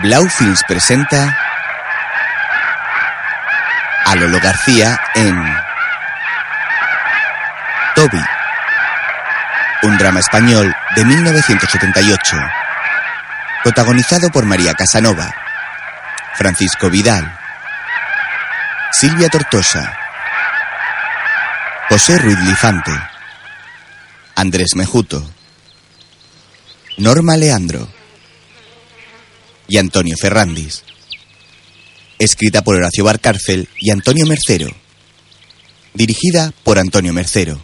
Blau Films presenta a Lolo García en Toby, un drama español de 1978, protagonizado por María Casanova, Francisco Vidal, Silvia Tortosa, José Ruiz Lifante, Andrés Mejuto, Norma Leandro y Antonio Ferrandis. Escrita por Horacio Barcárcel y Antonio Mercero. Dirigida por Antonio Mercero.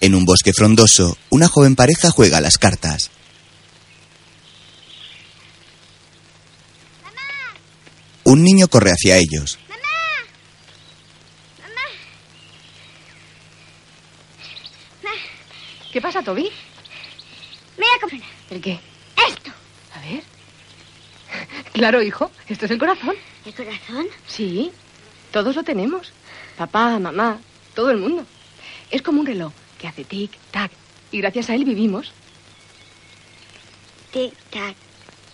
En un bosque frondoso, una joven pareja juega las cartas. Un niño corre hacia ellos. ¿Qué pasa, Toby? Mira cómo ¿El qué? Esto. A ver. Claro, hijo. Esto es el corazón. ¿El corazón? Sí. Todos lo tenemos. Papá, mamá, todo el mundo. Es como un reloj que hace tic-tac. Y gracias a él vivimos. Tic, tac,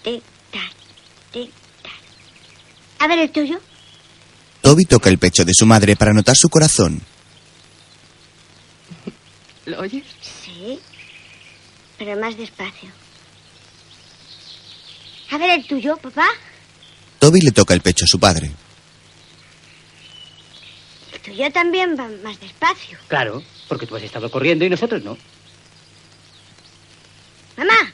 tic, tac, tic, tac. A ver el tuyo. Toby toca el pecho de su madre para notar su corazón. ¿Lo oyes? Sí. Pero más despacio. A ver el tuyo, papá. Toby le toca el pecho a su padre. El tuyo también va más despacio. Claro, porque tú has estado corriendo y nosotros no. Mamá,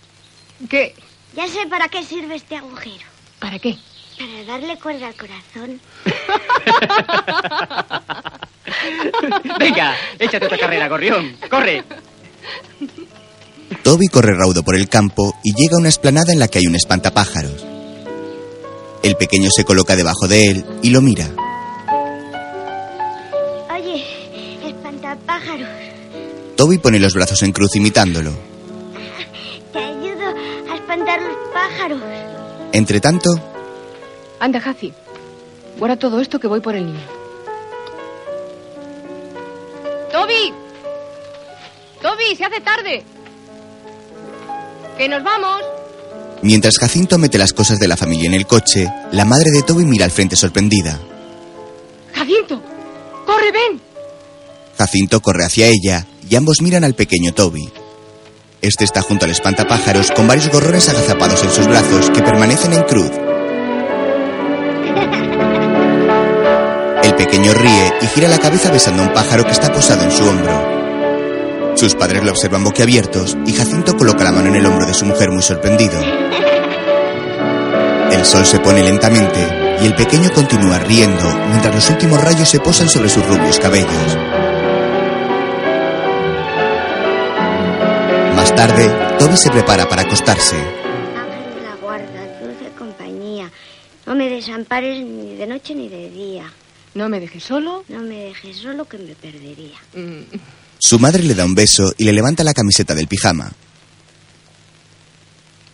¿Qué? ya sé para qué sirve este agujero. ¿Para qué? Para darle cuerda al corazón. Venga, échate otra carrera, gorrión. ¡Corre! Toby corre raudo por el campo y llega a una esplanada en la que hay un espantapájaros. El pequeño se coloca debajo de él y lo mira. Oye, espantapájaros, Toby pone los brazos en cruz imitándolo. te ayudo a espantar los pájaros. Entre tanto, Anda, Jaci. Guarda todo esto que voy por el niño. ¡Toby! ¡Toby! ¡Se hace tarde! ¡Que nos vamos! mientras Jacinto mete las cosas de la familia en el coche, la madre de Toby mira al frente sorprendida. ¡Jacinto! ¡Corre, ven! Jacinto corre hacia ella y ambos miran al pequeño Toby. Este está junto al espantapájaros con varios gorrones agazapados en sus brazos que permanecen en cruz. El pequeño ríe y gira la cabeza besando a un pájaro que está posado en su hombro. Sus padres lo observan boquiabiertos y Jacinto coloca la mano en el hombro de su mujer muy sorprendido. El sol se pone lentamente y el pequeño continúa riendo mientras los últimos rayos se posan sobre sus rubios cabellos. Más tarde, Toby se prepara para acostarse. Ángel de la guarda, dulce compañía. No me desampares ni de noche ni de día. No me dejes solo. No me dejes solo que me perdería. Mm, Su madre le da un beso y le levanta la camiseta del pijama.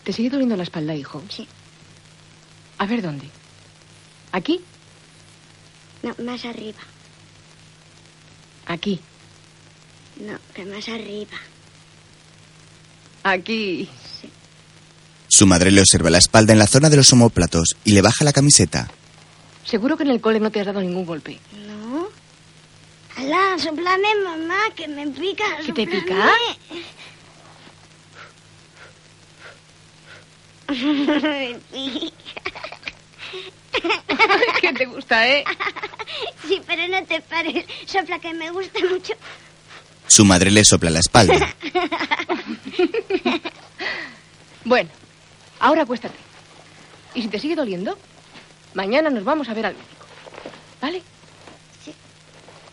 ¿Te sigue doliendo la espalda, hijo? Sí. A ver dónde. ¿Aquí? No, más arriba. Aquí. No, que más arriba. Aquí. Su madre le observa la espalda en la zona de los omóplatos y le baja la camiseta. Seguro que en el cole no te has dado ningún golpe. ¿No? Alá, soplame, mamá, que me pica. ¿Que te pica? Me pica. ¿Qué te gusta, eh? Sí, pero no te pares. Sopla que me gusta mucho. Su madre le sopla la espalda. Bueno, ahora acuéstate. Y si te sigue doliendo, mañana nos vamos a ver al médico. ¿Vale?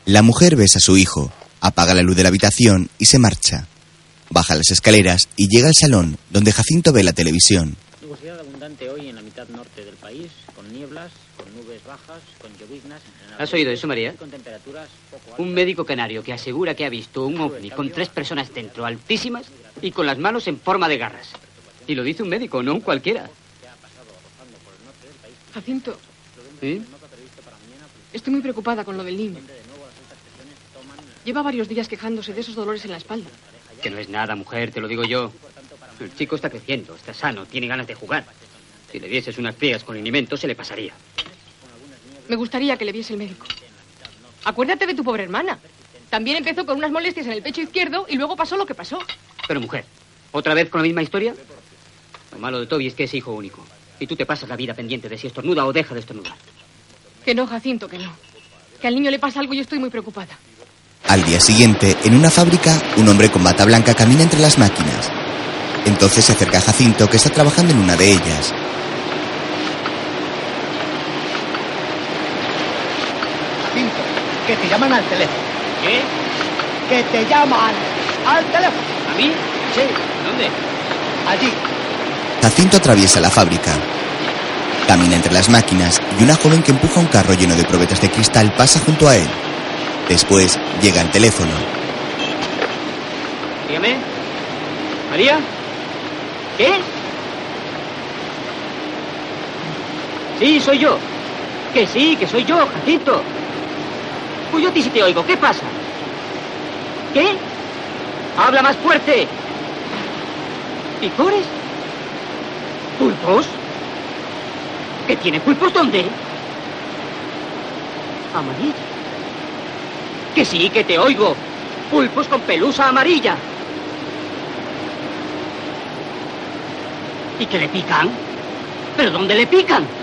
La mujer besa a su hijo, apaga la luz de la habitación y se marcha. Baja las escaleras y llega al salón, donde Jacinto ve la televisión. Nubosidad abundante hoy en la mitad norte del país, con nieblas, con nubes bajas, con lloviznas en general. ¿Has oído eso, María? Con temperaturas poco Un médico canario que asegura que ha visto un ovni con tres personas dentro, altísimas, y con las manos en forma de garras. Y lo dice un médico, no un cualquiera. Jacinto, ¿Sí? estoy muy preocupada con lo del niño. Lleva varios días quejándose de esos dolores en la espalda. Que no es nada, mujer, te lo digo yo. El chico está creciendo, está sano, tiene ganas de jugar. Si le dieses unas frías con linimento, se le pasaría. Me gustaría que le viese el médico. Acuérdate de tu pobre hermana. También empezó con unas molestias en el pecho izquierdo y luego pasó lo que pasó. Pero mujer, ¿otra vez con la misma historia? Lo malo de Toby es que es hijo único. Y tú te pasas la vida pendiente de si estornuda o deja de estornudar. Que no, Jacinto, que no. Que al niño le pasa algo y yo estoy muy preocupada. Al día siguiente, en una fábrica, un hombre con bata blanca camina entre las máquinas. Entonces se acerca a Jacinto, que está trabajando en una de ellas. Jacinto, que te llaman al teléfono. ¿Qué? Que te llaman al teléfono. ¿A mí? Sí, ¿Dónde? allí. Jacinto atraviesa la fábrica. Camina entre las máquinas y una joven que empuja un carro lleno de probetas de cristal pasa junto a él. Después llega el teléfono. Dígame. ¿María? ¿Qué? Sí, soy yo. Que sí, que soy yo, Jacinto. Pues yo a ti sí te oigo. ¿Qué pasa? ¿Qué? Habla más fuerte. ¿Picores? ¿Pulpos? ¿Qué tiene pulpos dónde? Amarilla. Que sí, que te oigo. Pulpos con pelusa amarilla. ¿Y que le pican? ¿Pero dónde le pican?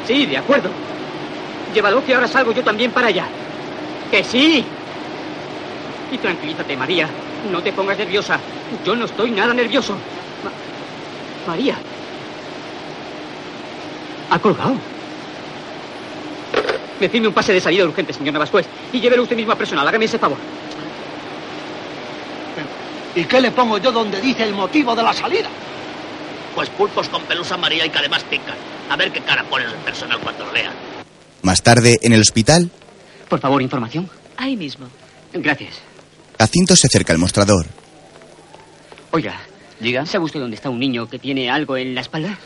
Sí, de acuerdo. Llévalo que ahora salgo yo también para allá. Que sí. Y tranquilízate, María. No te pongas nerviosa. Yo no estoy nada nervioso. Ma- María. Ha colgado. Decidme un pase de salida urgente, señor Navascués. Y llévelo usted mismo a personal. Hágame ese favor. ¿Y qué le pongo yo donde dice el motivo de la salida? Pues pulpos con pelusa amarilla y que además pican. A ver qué cara ponen el personal cuando lo lean. Más tarde, en el hospital, Por favor, información. Ahí mismo. Gracias. Jacinto se acerca al mostrador. Oiga, Diga. ¿sabe usted dónde está un niño que tiene algo en la espalda?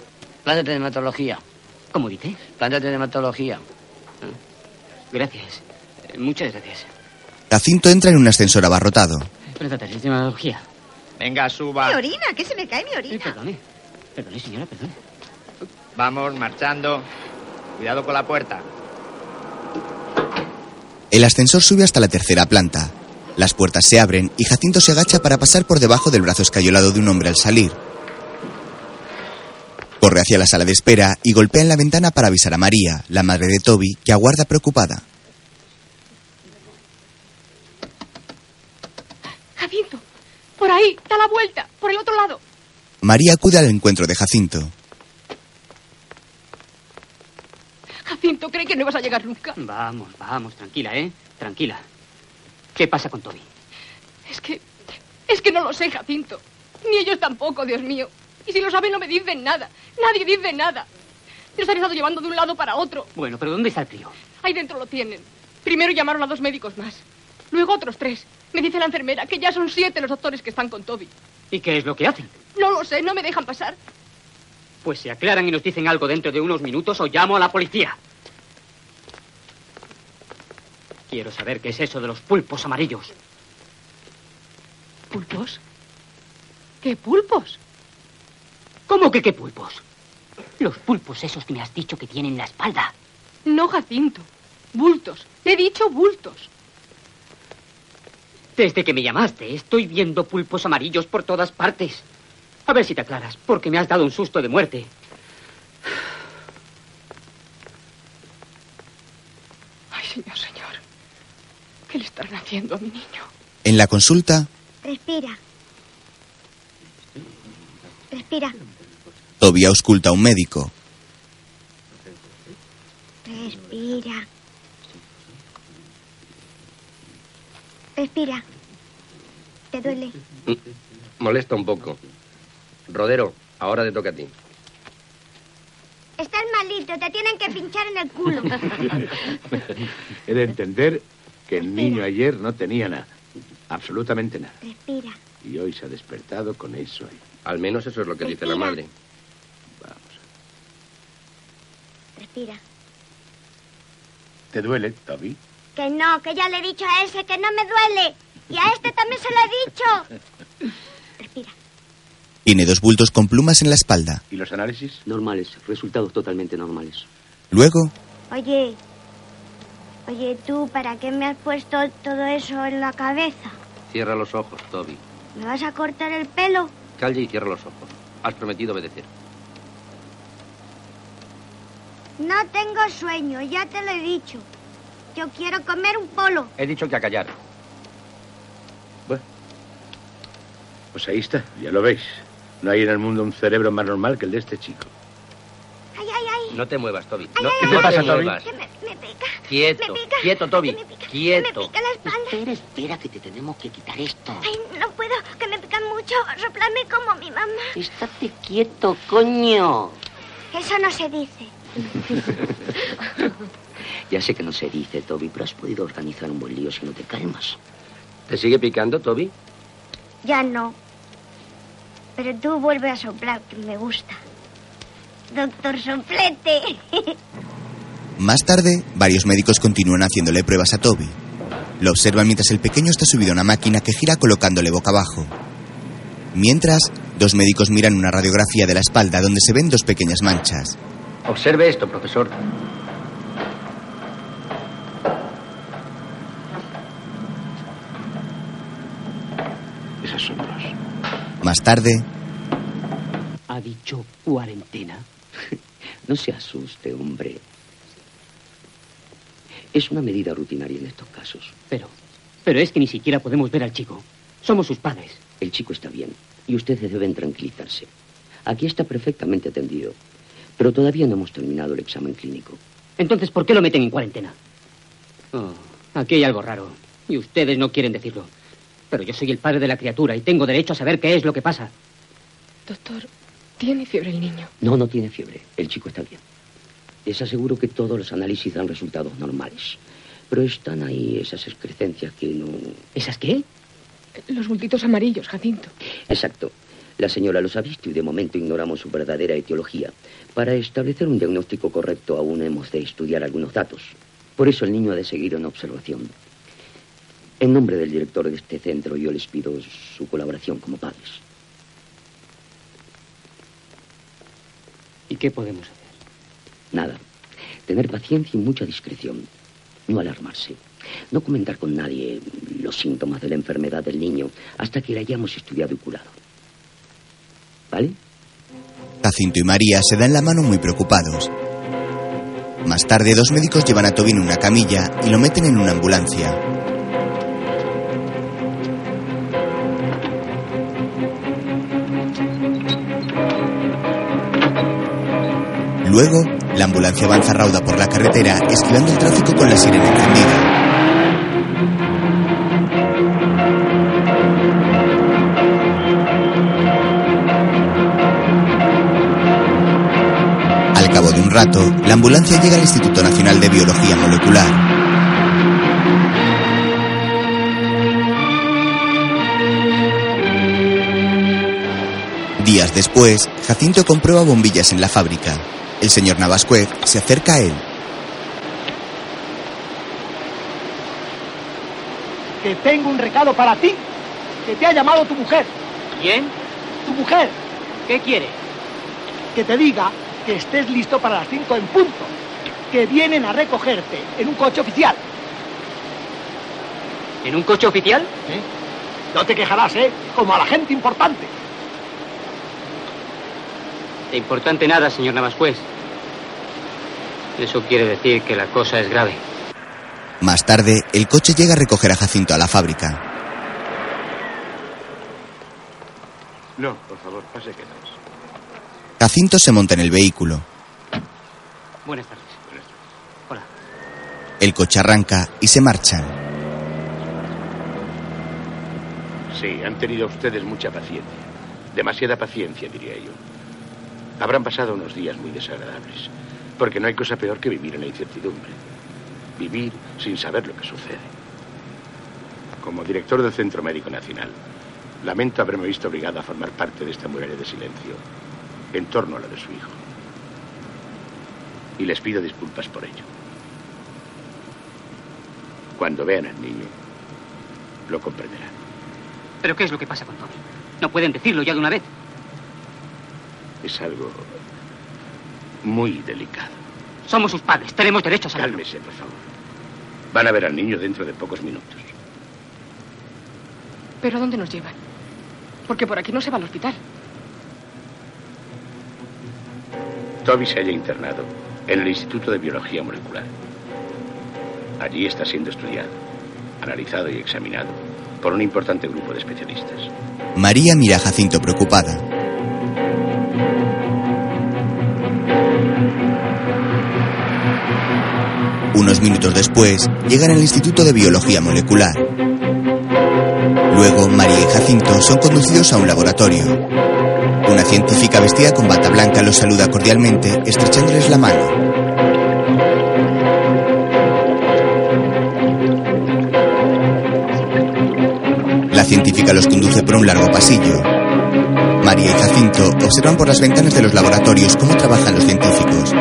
Plántate de hematología. ¿Cómo dice? Plántate de hematología. Gracias. Eh, Muchas gracias. Jacinto entra en un ascensor abarrotado. Plántate de hematología. Venga, suba. Mi orina, que se me cae mi Eh, orina. perdone. Perdone, señora, perdone. Vamos, marchando. Cuidado con la puerta. El ascensor sube hasta la tercera planta. Las puertas se abren y Jacinto se agacha para pasar por debajo del brazo escayolado de un hombre al salir. Corre hacia la sala de espera y golpea en la ventana para avisar a María, la madre de Toby, que aguarda preocupada. Jacinto, por ahí, da la vuelta, por el otro lado. María acude al encuentro de Jacinto. Jacinto, cree que no vas a llegar nunca. Vamos, vamos, tranquila, ¿eh? Tranquila. ¿Qué pasa con Toby? Es que. Es que no lo sé, Jacinto. Ni ellos tampoco, Dios mío. Y si lo saben, no me dicen nada. Nadie dice nada. Los han estado llevando de un lado para otro. Bueno, pero ¿dónde está el crío? Ahí dentro lo tienen. Primero llamaron a dos médicos más. Luego otros tres. Me dice la enfermera que ya son siete los doctores que están con Toby. ¿Y qué es lo que hacen? No lo sé, no me dejan pasar. Pues se aclaran y nos dicen algo dentro de unos minutos o llamo a la policía. Quiero saber qué es eso de los pulpos amarillos. ¿Pulpos? ¿Qué pulpos? ¿Cómo que qué pulpos? Los pulpos esos que me has dicho que tienen la espalda. No, Jacinto. Bultos. Te he dicho bultos. Desde que me llamaste, estoy viendo pulpos amarillos por todas partes. A ver si te aclaras, porque me has dado un susto de muerte. Ay, señor, señor. ¿Qué le estarán haciendo a mi niño? En la consulta, Respira. Respira. Toby ausculta a un médico. Respira. Respira. ¿Te duele? Molesta un poco. Rodero, ahora te toca a ti. Estás malito, te tienen que pinchar en el culo. He de entender que el niño ayer no tenía nada. Absolutamente nada. Respira. Y hoy se ha despertado con eso ahí. Al menos eso es lo que dice la madre. Respira. ¿Te duele, Toby? Que no, que ya le he dicho a ese que no me duele. Y a este también se lo he dicho. Respira. Tiene dos bultos con plumas en la espalda. ¿Y los análisis? Normales, resultados totalmente normales. Luego, Oye, oye, tú, ¿para qué me has puesto todo eso en la cabeza? Cierra los ojos, Toby. ¿Me vas a cortar el pelo? Calle y cierra los ojos. Has prometido obedecer. No tengo sueño, ya te lo he dicho. Yo quiero comer un polo. He dicho que a callar. Pues ahí está, ya lo veis. No hay en el mundo un cerebro más normal que el de este chico. Ay, ay, ay. No te muevas, Toby. Ay, no ay, ay, te muevas. Que me, me pica. Quieto, me pica, quieto, Toby. que me pica, Quieto. Me pica la espalda. Espera, espera, que te tenemos que quitar esto. Ay, no puedo, que me pican mucho. Soplame como mi mamá. Estate quieto, coño. Eso no se dice. Ya sé que no se dice, Toby, pero has podido organizar un buen lío si no te calmas. ¿Te sigue picando, Toby? Ya no. Pero tú vuelve a soplar, que me gusta. Doctor Soplete. más tarde, varios médicos continúan haciéndole pruebas a Toby. Lo observan mientras el pequeño está subido a una máquina que gira colocándole boca abajo. Mientras, dos médicos miran una radiografía de la espalda donde se ven dos pequeñas manchas. Observe esto, profesor. Esas son dos. Más tarde, ¿Ha dicho cuarentena? No se asuste, hombre. Es una medida rutinaria en estos casos. Pero, pero es que ni siquiera podemos ver al chico. Somos sus padres. El chico está bien y ustedes deben tranquilizarse. Aquí está perfectamente atendido, pero todavía no hemos terminado el examen clínico. Entonces, ¿por qué lo meten en cuarentena? Oh, aquí hay algo raro. Y ustedes no quieren decirlo. Pero yo soy el padre de la criatura y tengo derecho a saber qué es lo que pasa. Doctor, ¿tiene fiebre el niño? No, no tiene fiebre. El chico está bien. Les aseguro que todos los análisis dan resultados normales. Pero están ahí esas excrescencias que no... ¿Esas qué? Los bultitos amarillos, Jacinto. Exacto. La señora los ha visto y de momento ignoramos su verdadera etiología. Para establecer un diagnóstico correcto aún hemos de estudiar algunos datos. Por eso el niño ha de seguir en observación. En nombre del director de este centro yo les pido su colaboración como padres. ¿Y qué podemos hacer? Nada. Tener paciencia y mucha discreción. No alarmarse. No comentar con nadie los síntomas de la enfermedad del niño hasta que la hayamos estudiado y curado. ¿Vale? Jacinto y María se dan la mano muy preocupados. Más tarde, dos médicos llevan a Toby en una camilla y lo meten en una ambulancia. Luego, la ambulancia avanza rauda por la carretera, esquivando el tráfico con la sirena encendida. Rato, la ambulancia llega al Instituto Nacional de Biología Molecular. Días después, Jacinto comprueba bombillas en la fábrica. El señor Navascuez se acerca a él. Que tengo un recado para ti. Que te ha llamado tu mujer. ¿Quién? Tu mujer. ¿Qué quiere? Que te diga que estés listo para las 5 en punto. Que vienen a recogerte en un coche oficial. ¿En un coche oficial? ¿Eh? No te quejarás, ¿eh? Como a la gente importante. De importante nada, señor Navascués. Eso quiere decir que la cosa es grave. Más tarde, el coche llega a recoger a Jacinto a la fábrica. No, por favor, pase que no. Jacinto se monta en el vehículo. Buenas tardes. Hola. El coche arranca y se marchan. Sí, han tenido ustedes mucha paciencia. Demasiada paciencia, diría yo. Habrán pasado unos días muy desagradables, porque no hay cosa peor que vivir en la incertidumbre. Vivir sin saber lo que sucede. Como director del Centro Médico Nacional, lamento haberme visto obligado a formar parte de esta muralla de silencio en torno a la de su hijo. Y les pido disculpas por ello. Cuando vean al niño, lo comprenderán. ¿Pero qué es lo que pasa con Tommy? No pueden decirlo ya de una vez. es algo muy delicado. Somos sus padres, tenemos derecho a saberlo. Cálmese, por favor. Van a ver al niño dentro de pocos minutos. ¿Pero a dónde nos llevan? Porque por aquí no se va al hospital. Toby se halla internado en el Instituto de Biología Molecular. Allí está siendo estudiado, analizado y examinado por un importante grupo de especialistas. María mira a Jacinto preocupada. Unos minutos después, llegan al Instituto de Biología Molecular. Luego, María y Jacinto son conducidos a un laboratorio. Una científica vestida con bata blanca los saluda cordialmente, estrechándoles la mano. La científica los conduce por un largo pasillo. María y Jacinto observan por las ventanas de los laboratorios cómo trabajan los científicos.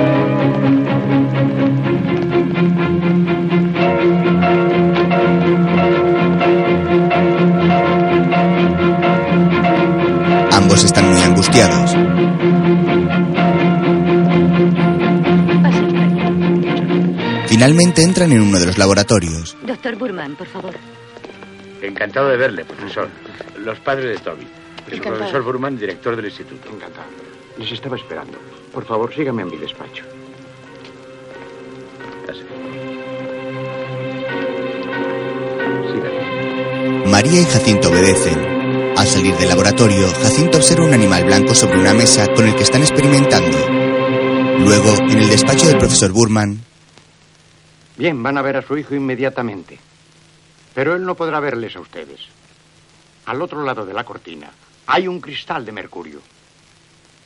Finalmente entran en uno de los laboratorios. Doctor Burman, por favor. Encantado de verle, profesor. Los padres de Toby. El Encantado. profesor Burman, director del instituto. Encantado. Les estaba esperando. Por favor, sígame a mi despacho. María y Jacinto obedecen. Al salir del laboratorio, Jacinto observa un animal blanco sobre una mesa con el que están experimentando. Luego, en el despacho del profesor Burman, Bien, van a ver a su hijo inmediatamente. Pero él no podrá verles a ustedes. Al otro lado de la cortina hay un cristal de mercurio.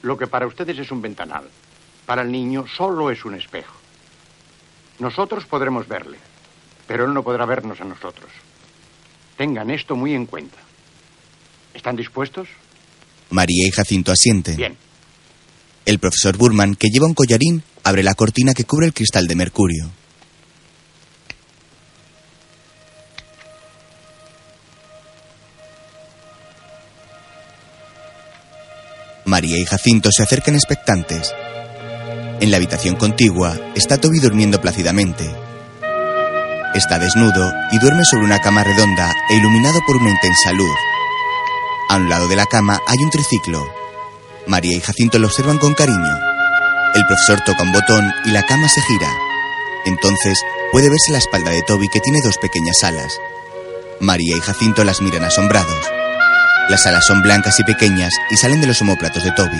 Lo que para ustedes es un ventanal, para el niño solo es un espejo. Nosotros podremos verle, pero él no podrá vernos a nosotros. Tengan esto muy en cuenta. ¿Están dispuestos? María y Jacinto asienten. Bien. El profesor Burman, que lleva un collarín, abre la cortina que cubre el cristal de mercurio. María y Jacinto se acercan expectantes. En la habitación contigua está Toby durmiendo plácidamente. Está desnudo y duerme sobre una cama redonda e iluminado por una intensa luz. A un lado de la cama hay un triciclo. María y Jacinto lo observan con cariño. El profesor toca un botón y la cama se gira. Entonces puede verse la espalda de Toby que tiene dos pequeñas alas. María y Jacinto las miran asombrados. Las alas son blancas y pequeñas y salen de los omóplatos de Toby.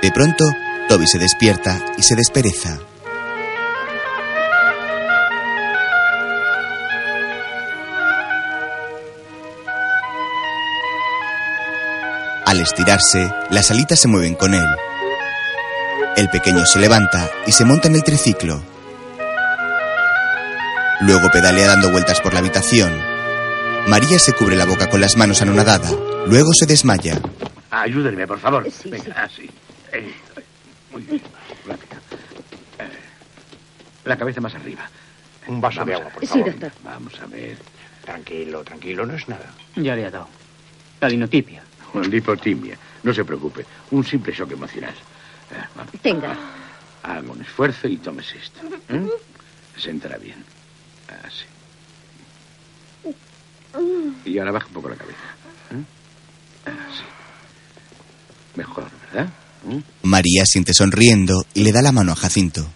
De pronto, Toby se despierta y se despereza. Al estirarse, las alitas se mueven con él. El pequeño se levanta y se monta en el triciclo. Luego pedalea dando vueltas por la habitación. María se cubre la boca con las manos anonadada. Luego se desmaya. Ayúdenme, por favor. Venga, así. Eh, muy bien. Rápido. Eh, la cabeza más arriba. Un vaso Vamos de agua, por favor. Sí, doctor. Vamos a ver. Tranquilo, tranquilo, no es nada. Ya le ha dado. La linotipia. Lipotimia. No se preocupe. Un simple shock emocional. Eh. Tenga. Haga un esfuerzo y tómese esto. ¿eh? Se entrará bien. Así. Y ahora baja un poco la cabeza. ¿eh? Así. Mejor, ¿verdad? ¿Mm? María siente sonriendo y le da la mano a Jacinto.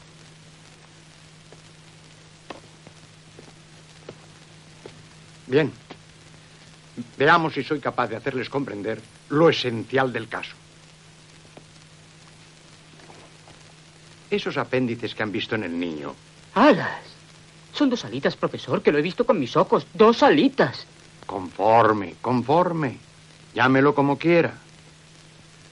Bien. Veamos si soy capaz de hacerles comprender lo esencial del caso. Esos apéndices que han visto en el niño, ¡Alas! Son dos alitas, profesor, que lo he visto con mis ojos. Dos alitas. conforme, conforme. Llámelo como quiera.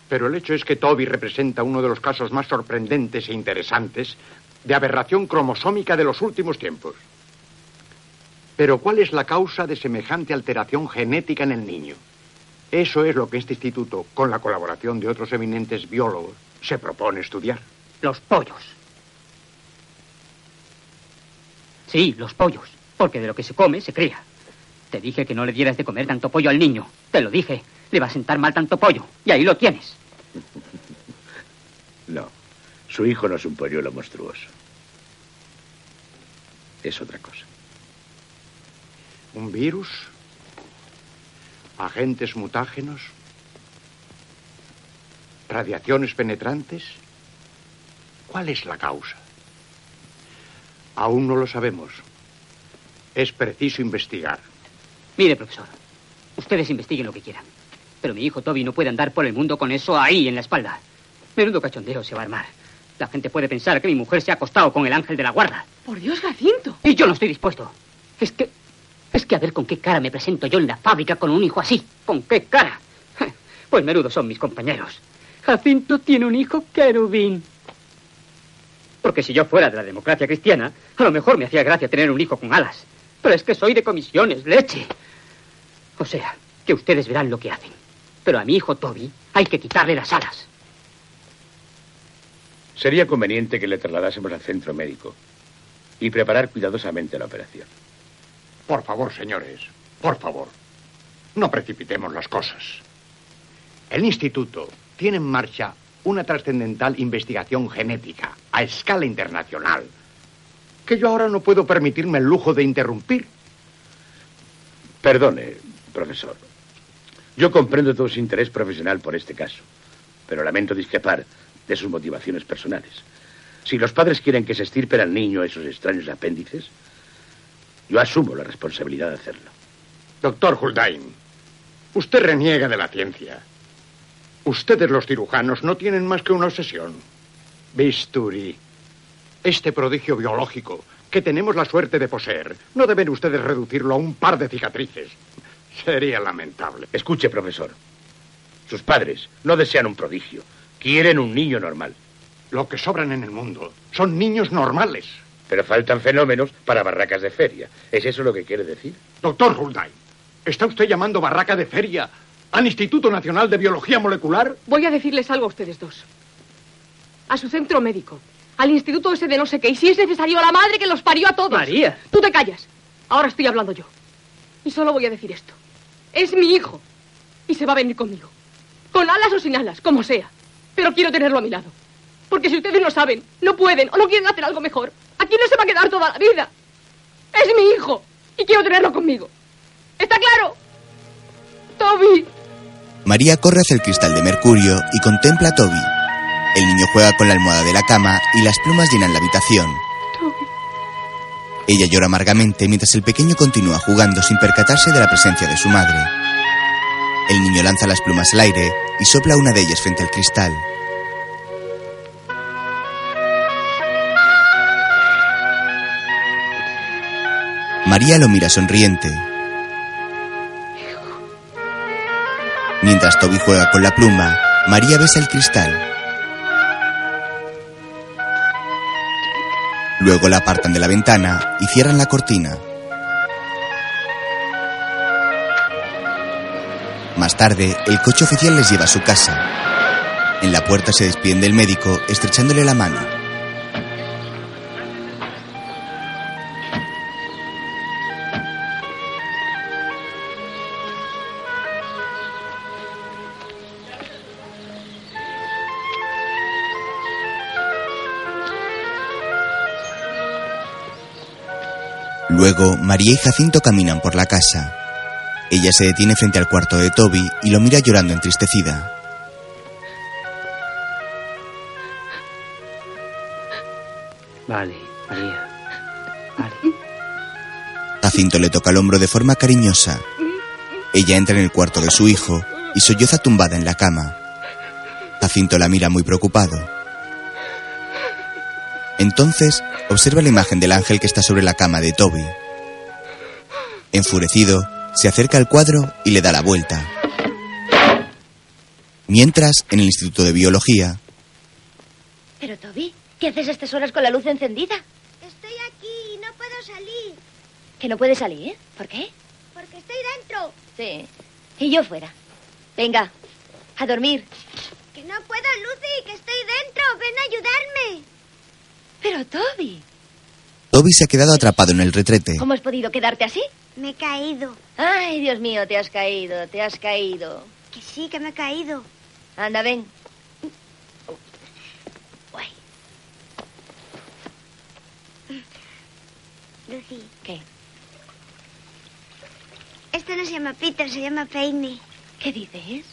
Pero el hecho es que Toby representa uno de los casos más sorprendentes e interesantes de aberración cromosómica de los últimos tiempos. Pero ¿cuál es la causa de semejante alteración genética en el niño? Eso es lo que este instituto, con la colaboración de otros eminentes biólogos, se propone estudiar. Los pollos. Sí, los pollos. Porque de lo que se come, se cría. Te dije que no le dieras de comer tanto pollo al niño. Te lo dije. Le va a sentar mal tanto pollo. Y ahí lo tienes. No, su hijo no es un polluelo monstruoso. Es otra cosa. ¿Un virus? ¿Agentes mutágenos? ¿Radiaciones penetrantes? ¿Cuál es la causa? Aún no lo sabemos. Es preciso investigar. Mire, profesor, ustedes investiguen lo que quieran. Pero mi hijo Toby no puede andar por el mundo con eso ahí en la espalda. Menudo cachondeo se va a armar. La gente puede pensar que mi mujer se ha acostado con el ángel de la guarda. Por Dios, Jacinto. Y yo no estoy dispuesto. Es que. Es que a ver con qué cara me presento yo en la fábrica con un hijo así. ¿Con qué cara? Pues menudo son mis compañeros. Jacinto tiene un hijo querubín. Porque si yo fuera de la democracia cristiana, a lo mejor me hacía gracia tener un hijo con alas. Pero es que soy de comisiones, leche. O sea, que ustedes verán lo que hacen. Pero a mi hijo Toby hay que quitarle las alas. Sería conveniente que le trasladásemos al centro médico y preparar cuidadosamente la operación. Por favor, señores, por favor, no precipitemos las cosas. El instituto tiene en marcha una trascendental investigación genética a escala internacional que yo ahora no puedo permitirme el lujo de interrumpir. Perdone, profesor. Yo comprendo todo su interés profesional por este caso, pero lamento discrepar de sus motivaciones personales. Si los padres quieren que se estirpen al niño esos extraños apéndices, yo asumo la responsabilidad de hacerlo. Doctor Huldain, usted reniega de la ciencia. Ustedes los cirujanos no tienen más que una obsesión. Bisturi. Este prodigio biológico que tenemos la suerte de poseer, no deben ustedes reducirlo a un par de cicatrices. Sería lamentable. Escuche, profesor. Sus padres no desean un prodigio. Quieren un niño normal. Lo que sobran en el mundo son niños normales. Pero faltan fenómenos para barracas de feria. ¿Es eso lo que quiere decir? Doctor Huldain, ¿está usted llamando barraca de feria al Instituto Nacional de Biología Molecular? Voy a decirles algo a ustedes dos. A su centro médico, al instituto ese de no sé qué, y si es necesario, a la madre que los parió a todos. María. Tú te callas. Ahora estoy hablando yo. Y solo voy a decir esto. Es mi hijo. Y se va a venir conmigo. Con alas o sin alas, como sea. Pero quiero tenerlo a mi lado. Porque si ustedes no saben, no pueden o no quieren hacer algo mejor, aquí no se va a quedar toda la vida. Es mi hijo. Y quiero tenerlo conmigo. ¿Está claro? Toby. María corre hacia el cristal de mercurio y contempla a Toby. El niño juega con la almohada de la cama y las plumas llenan la habitación. Ella llora amargamente mientras el pequeño continúa jugando sin percatarse de la presencia de su madre. El niño lanza las plumas al aire y sopla una de ellas frente al cristal. María lo mira sonriente. Mientras Toby juega con la pluma, María besa el cristal. Luego la apartan de la ventana y cierran la cortina. Más tarde, el coche oficial les lleva a su casa. En la puerta se despiden del médico, estrechándole la mano. Luego, María y Jacinto caminan por la casa. Ella se detiene frente al cuarto de Toby y lo mira llorando entristecida. Vale, María. Jacinto le toca el hombro de forma cariñosa. Ella entra en el cuarto de su hijo y solloza tumbada en la cama. Jacinto la mira muy preocupado. Entonces observa la imagen del ángel que está sobre la cama de Toby. Enfurecido, se acerca al cuadro y le da la vuelta. Mientras, en el Instituto de Biología, Pero, Toby, ¿qué haces a estas horas con la luz encendida? Estoy aquí y no puedo salir. Que no puedes salir. ¿Por qué? Porque estoy dentro. Sí. Y yo fuera. Venga, a dormir. Que no puedo, Lucy, que estoy dentro. Ven a ayudarme. Pero, Toby, Toby se ha quedado atrapado en el retrete. ¿cómo has podido quedarte así? Me he caído. Ay, Dios mío, te has caído, te has caído. Que sí, que me he caído. Anda, ven. Guay. Lucy. ¿Qué? Este no se llama Peter, se llama Peine. ¿Qué dices?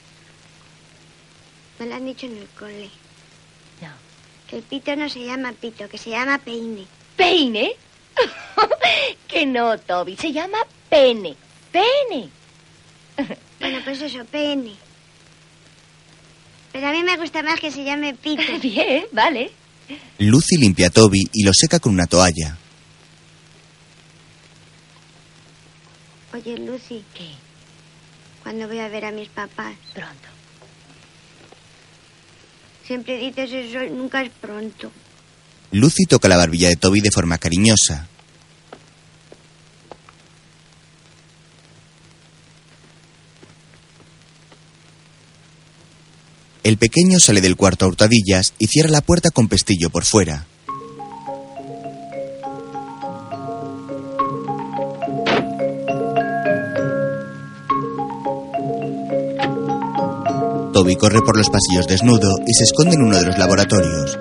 Me lo han dicho en el cole. No. Que el pito no se llama pito, que se llama peine. ¿Peine? que no, Toby. Se llama pene. Pene. Bueno, pues eso, pene. Pero a mí me gusta más que se llame pito. Bien, vale. Lucy limpia a Toby y lo seca con una toalla. Oye, Lucy. ¿Qué? ¿Cuándo voy a ver a mis papás? Pronto. Siempre dices eso, nunca es pronto. Lucy toca la barbilla de Toby de forma cariñosa. El pequeño sale del cuarto a hurtadillas y cierra la puerta con pestillo por fuera. Toby corre por los pasillos desnudo y se esconde en uno de los laboratorios.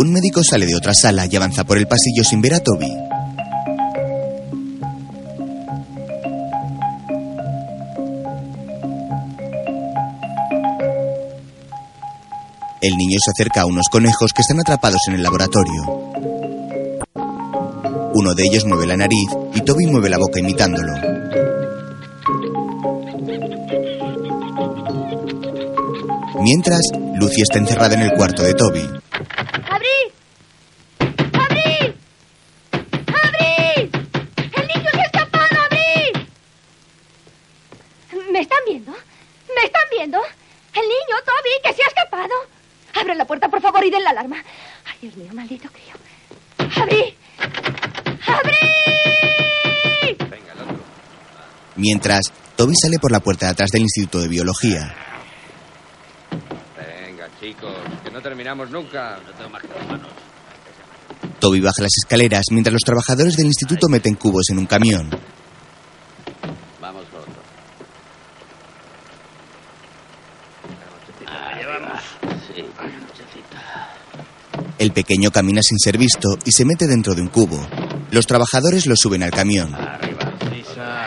Un médico sale de otra sala y avanza por el pasillo sin ver a Toby. El niño se acerca a unos conejos que están atrapados en el laboratorio. Uno de ellos mueve la nariz y Toby mueve la boca imitándolo. Mientras, Lucy está encerrada en el cuarto de Toby. ¡Abrí! ¡Abrí! ¡Abrí! ¡El niño se ha escapado! ¡Abrí! ¿Me están viendo? ¿Me están viendo? El niño, Toby, que se ha escapado. Abran la puerta, por favor, y den la alarma. Ay, Dios mío, maldito crío. ¡Abrí! ¡Abrí! Mientras, Toby sale por la puerta de atrás del Instituto de Biología. Venga, chicos, que no terminamos nunca. No tengo más que las manos. Toby baja las escaleras mientras los trabajadores del instituto meten cubos en un camión. Vamos con otro. Allá vamos. Sí, nochecita. El pequeño camina sin ser visto y se mete dentro de un cubo. Los trabajadores lo suben al camión. Arriba, prisa.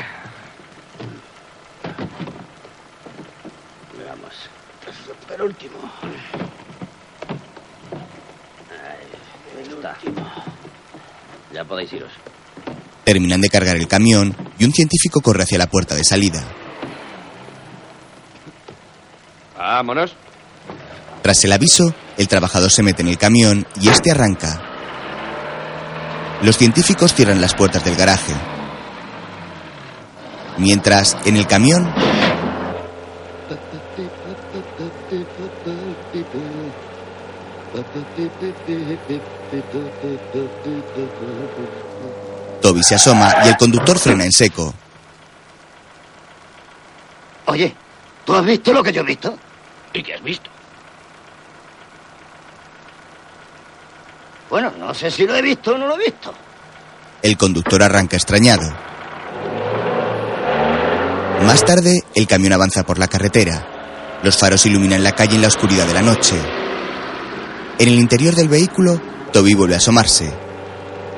Veamos. El último. Ahí. Ya podéis iros. Terminan de cargar el camión y un científico corre hacia la puerta de salida. Vámonos. Tras el aviso, el trabajador se mete en el camión y este arranca. Los científicos cierran las puertas del garaje. Mientras, en el camión, Toby se asoma y el conductor frena en seco. Oye, ¿tú has visto lo que yo he visto? ¿Y qué has visto? Bueno, no sé si lo he visto o no lo he visto. El conductor arranca extrañado. Más tarde, el camión avanza por la carretera. Los faros iluminan la calle en la oscuridad de la noche. En el interior del vehículo, Toby vuelve a asomarse.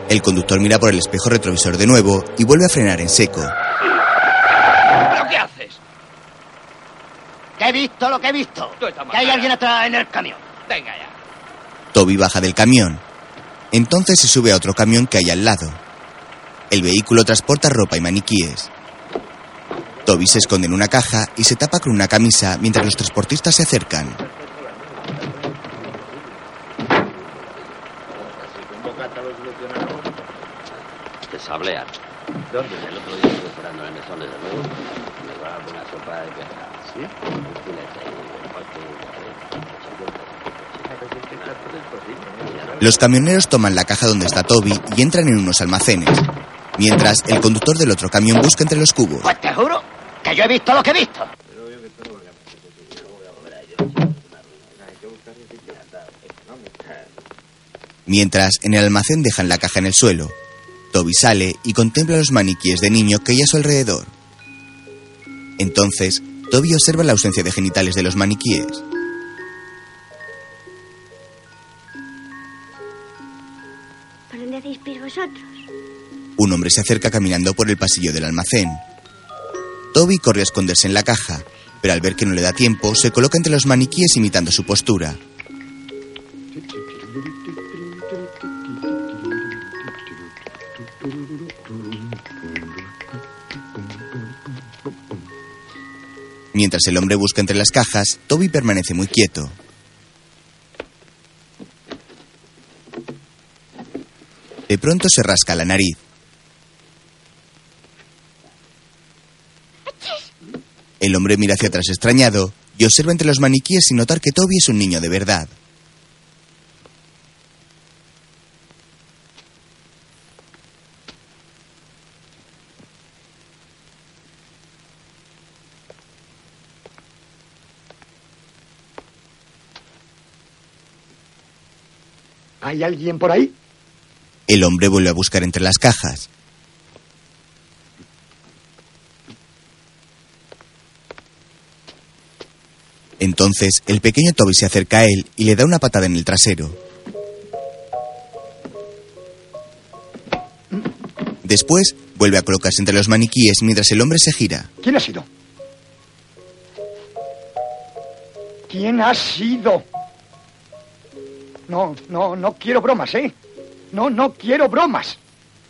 El conductor mira por el espejo retrovisor de nuevo y vuelve a frenar en seco. ¿Pero qué haces? Que he visto lo que he visto. Que hay alguien atrás en el camión. Venga ya. Toby baja del camión. Entonces se sube a otro camión que hay al lado. El vehículo transporta ropa y maniquíes. Toby se esconde en una caja y se tapa con una camisa mientras los transportistas se acercan. Sablean. ¿Dónde? El otro día estuve esperando en el mesón desde luego. Me va una sopa de pescado. ¿Sí? Un filete y un corte Los camioneros toman la caja donde está Toby y entran en unos almacenes. Mientras, el conductor del otro camión busca entre los cubos. Pues te juro que yo he visto lo que he visto. Mientras, en el almacén dejan la caja en el suelo. Toby sale y contempla los maniquíes de niño que hay a su alrededor. Entonces, Toby observa la ausencia de genitales de los maniquíes. ¿Por dónde hacéis vosotros. Un hombre se acerca caminando por el pasillo del almacén. Toby corre a esconderse en la caja, pero al ver que no le da tiempo, se coloca entre los maniquíes imitando su postura. Mientras el hombre busca entre las cajas, Toby permanece muy quieto. De pronto se rasca la nariz. El hombre mira hacia atrás extrañado y observa entre los maniquíes sin notar que Toby es un niño de verdad. ¿Hay alguien por ahí? El hombre vuelve a buscar entre las cajas. Entonces, el pequeño Toby se acerca a él y le da una patada en el trasero. Después, vuelve a colocarse entre los maniquíes mientras el hombre se gira. ¿Quién ha sido? ¿Quién ha sido? No, no, no quiero bromas, ¿eh? No, no quiero bromas.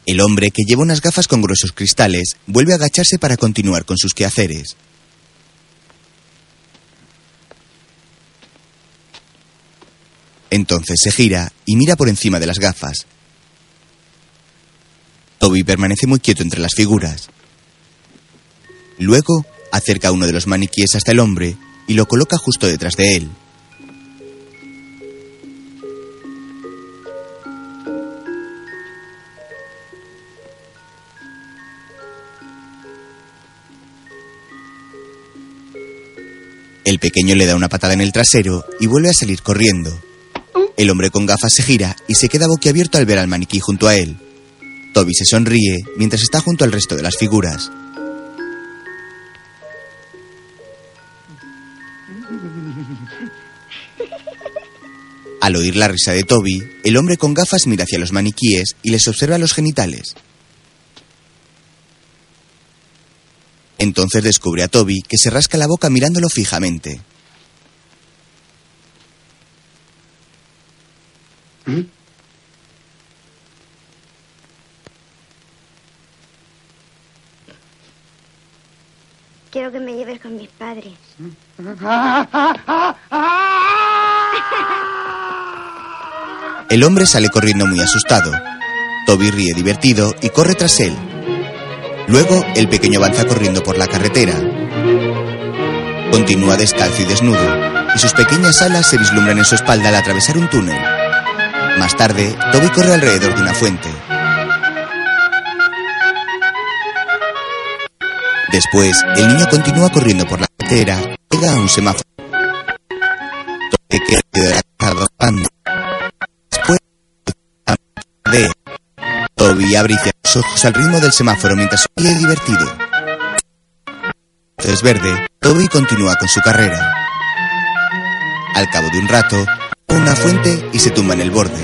El hombre, que lleva unas gafas con gruesos cristales, vuelve a agacharse para continuar con sus quehaceres. Entonces se gira y mira por encima de las gafas. Toby permanece muy quieto entre las figuras. Luego acerca uno de los maniquíes hasta el hombre y lo coloca justo detrás de él. El pequeño le da una patada en el trasero y vuelve a salir corriendo. El hombre con gafas se gira y se queda boquiabierto al ver al maniquí junto a él. Toby se sonríe mientras está junto al resto de las figuras. Al oír la risa de Toby, el hombre con gafas mira hacia los maniquíes y les observa los genitales. Entonces descubre a Toby que se rasca la boca mirándolo fijamente. Quiero que me lleves con mis padres. El hombre sale corriendo muy asustado. Toby ríe divertido y corre tras él. Luego, el pequeño avanza corriendo por la carretera. Continúa descalzo y desnudo, y sus pequeñas alas se vislumbran en su espalda al atravesar un túnel. Más tarde, Toby corre alrededor de una fuente. Después, el niño continúa corriendo por la carretera, llega a un semáforo. Toby queda galopando. Después, de Toby abre los ojos al ritmo del semáforo mientras ríe divertido. Es verde, Toby continúa con su carrera. Al cabo de un rato, una fuente y se tumba en el borde.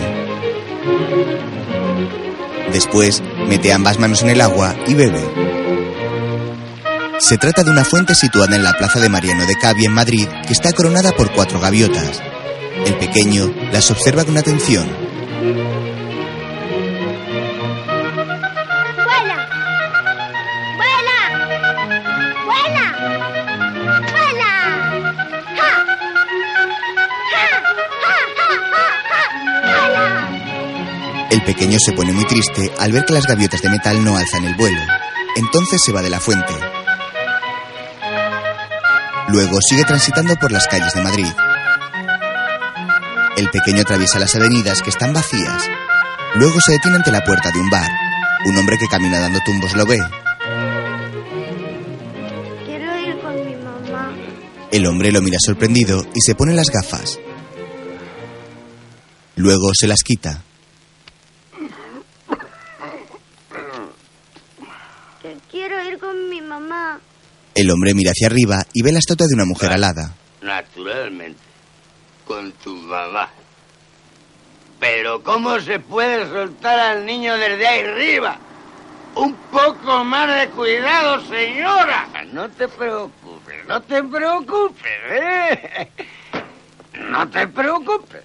Después, mete ambas manos en el agua y bebe. Se trata de una fuente situada en la plaza de Mariano de Cavi en Madrid que está coronada por cuatro gaviotas. El pequeño las observa con atención. El pequeño se pone muy triste al ver que las gaviotas de metal no alzan el vuelo. Entonces se va de la fuente. Luego sigue transitando por las calles de Madrid. El pequeño atraviesa las avenidas que están vacías. Luego se detiene ante la puerta de un bar. Un hombre que camina dando tumbos lo ve. Quiero ir con mi mamá. El hombre lo mira sorprendido y se pone las gafas. Luego se las quita. Que quiero ir con mi mamá. El hombre mira hacia arriba y ve la estatua de una mujer alada. Naturalmente. Con tu mamá. Pero ¿cómo se puede soltar al niño desde ahí arriba? Un poco más de cuidado, señora. No te preocupes, no te preocupes, ¿eh? No te preocupes.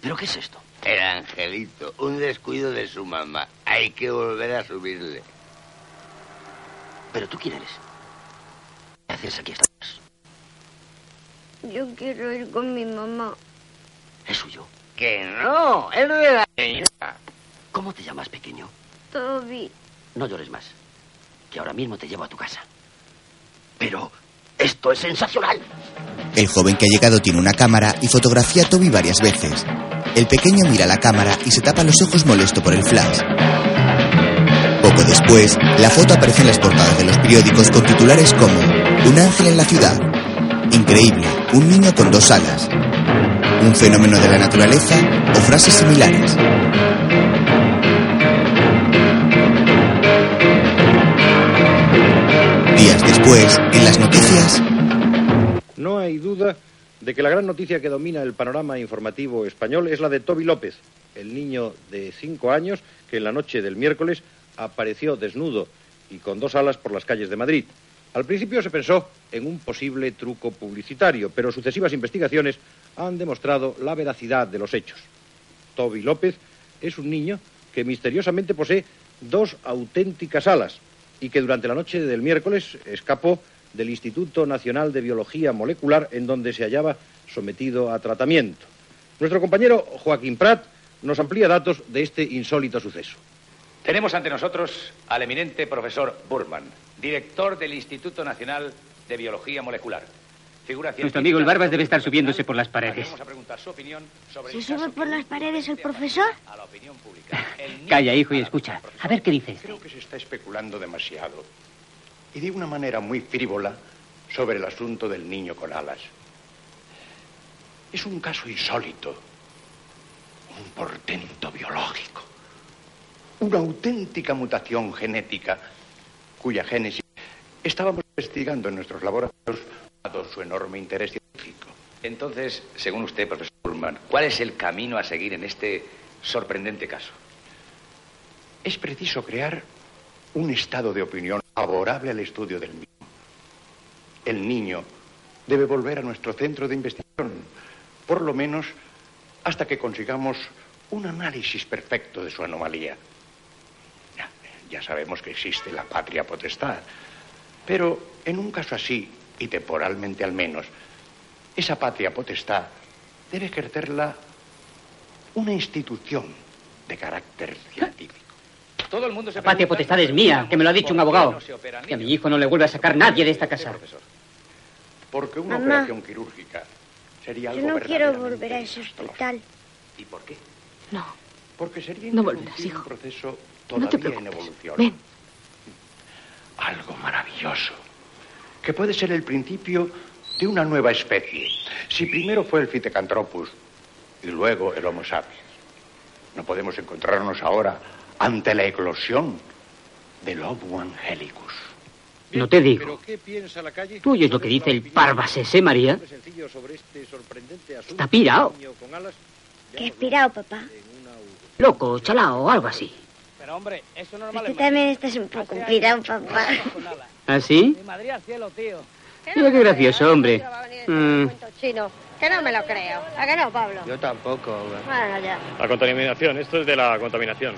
¿Pero qué es esto? El angelito, un descuido de su mamá. Hay que volver a subirle. ¿Pero tú quién eres? ¿Qué haces aquí estás? Yo quiero ir con mi mamá. ¿Es suyo? Que no, es de la señora. ¿Cómo te llamas, pequeño? Toby. No llores más. Que ahora mismo te llevo a tu casa. Pero esto es sensacional. El joven que ha llegado tiene una cámara y fotografía a Toby varias veces. El pequeño mira la cámara y se tapa los ojos molesto por el flash. Poco después, la foto aparece en las portadas de los periódicos con titulares como Un ángel en la ciudad, Increíble, un niño con dos alas, Un fenómeno de la naturaleza o frases similares. Días después, en las noticias, No hay duda de que la gran noticia que domina el panorama informativo español es la de Toby López, el niño de cinco años que en la noche del miércoles apareció desnudo y con dos alas por las calles de Madrid. Al principio se pensó en un posible truco publicitario, pero sucesivas investigaciones han demostrado la veracidad de los hechos. Toby López es un niño que misteriosamente posee dos auténticas alas y que durante la noche del miércoles escapó del Instituto Nacional de Biología Molecular en donde se hallaba sometido a tratamiento. Nuestro compañero Joaquín Prat nos amplía datos de este insólito suceso. Tenemos ante nosotros al eminente profesor Burman, director del Instituto Nacional de Biología Molecular. Figura Nuestro amigo el Barbas debe estar subiéndose por las paredes. Vamos a preguntar su opinión sobre ¿Se sube por las paredes el profesor? a la opinión pública. Calla, hijo, y escucha. A ver qué dices. Creo que se está especulando demasiado. Y de una manera muy frívola sobre el asunto del niño con alas. Es un caso insólito. Un portento biológico. Una auténtica mutación genética cuya génesis estábamos investigando en nuestros laboratorios dado su enorme interés científico. Entonces, según usted, profesor Burman, ¿cuál es el camino a seguir en este sorprendente caso? Es preciso crear un estado de opinión favorable al estudio del mismo. El niño debe volver a nuestro centro de investigación, por lo menos hasta que consigamos un análisis perfecto de su anomalía. Ya, sabemos que existe la patria potestad, pero en un caso así, y temporalmente al menos, esa patria potestad debe ejercerla una institución de carácter científico. Todo el mundo se La patria potestad es mía, que me lo ha dicho un abogado. Que a mi hijo no le vuelva a sacar nadie de esta casa. Porque una Mamá. operación quirúrgica sería Yo algo no quiero volver a ese hospital. ¿Y por qué? No. Porque sería No volverás, hijo. un proceso No te en preocupes. evolución. Ven. Algo maravilloso, que puede ser el principio de una nueva especie. Si primero fue el Phytacantropus y luego el Homo sapiens, no podemos encontrarnos ahora ante la eclosión del Homo angelicus. No te digo. ¿Pero qué piensa la calle? ¿Tú oyes lo que dice el Barbas ese, María? Este Está alas. ¿Qué has pirado, papá? Loco, chalao, algo así. Pero hombre, eso no es Tú normal. también estás un poco pirado, papá. ¿Ah, sí? De Madrid al cielo, tío. Mira qué gracioso, hombre. Mm, Chino, que no me lo creo. ¿A que no, Pablo? Yo tampoco. Bueno, ya. La contaminación, esto es de la contaminación.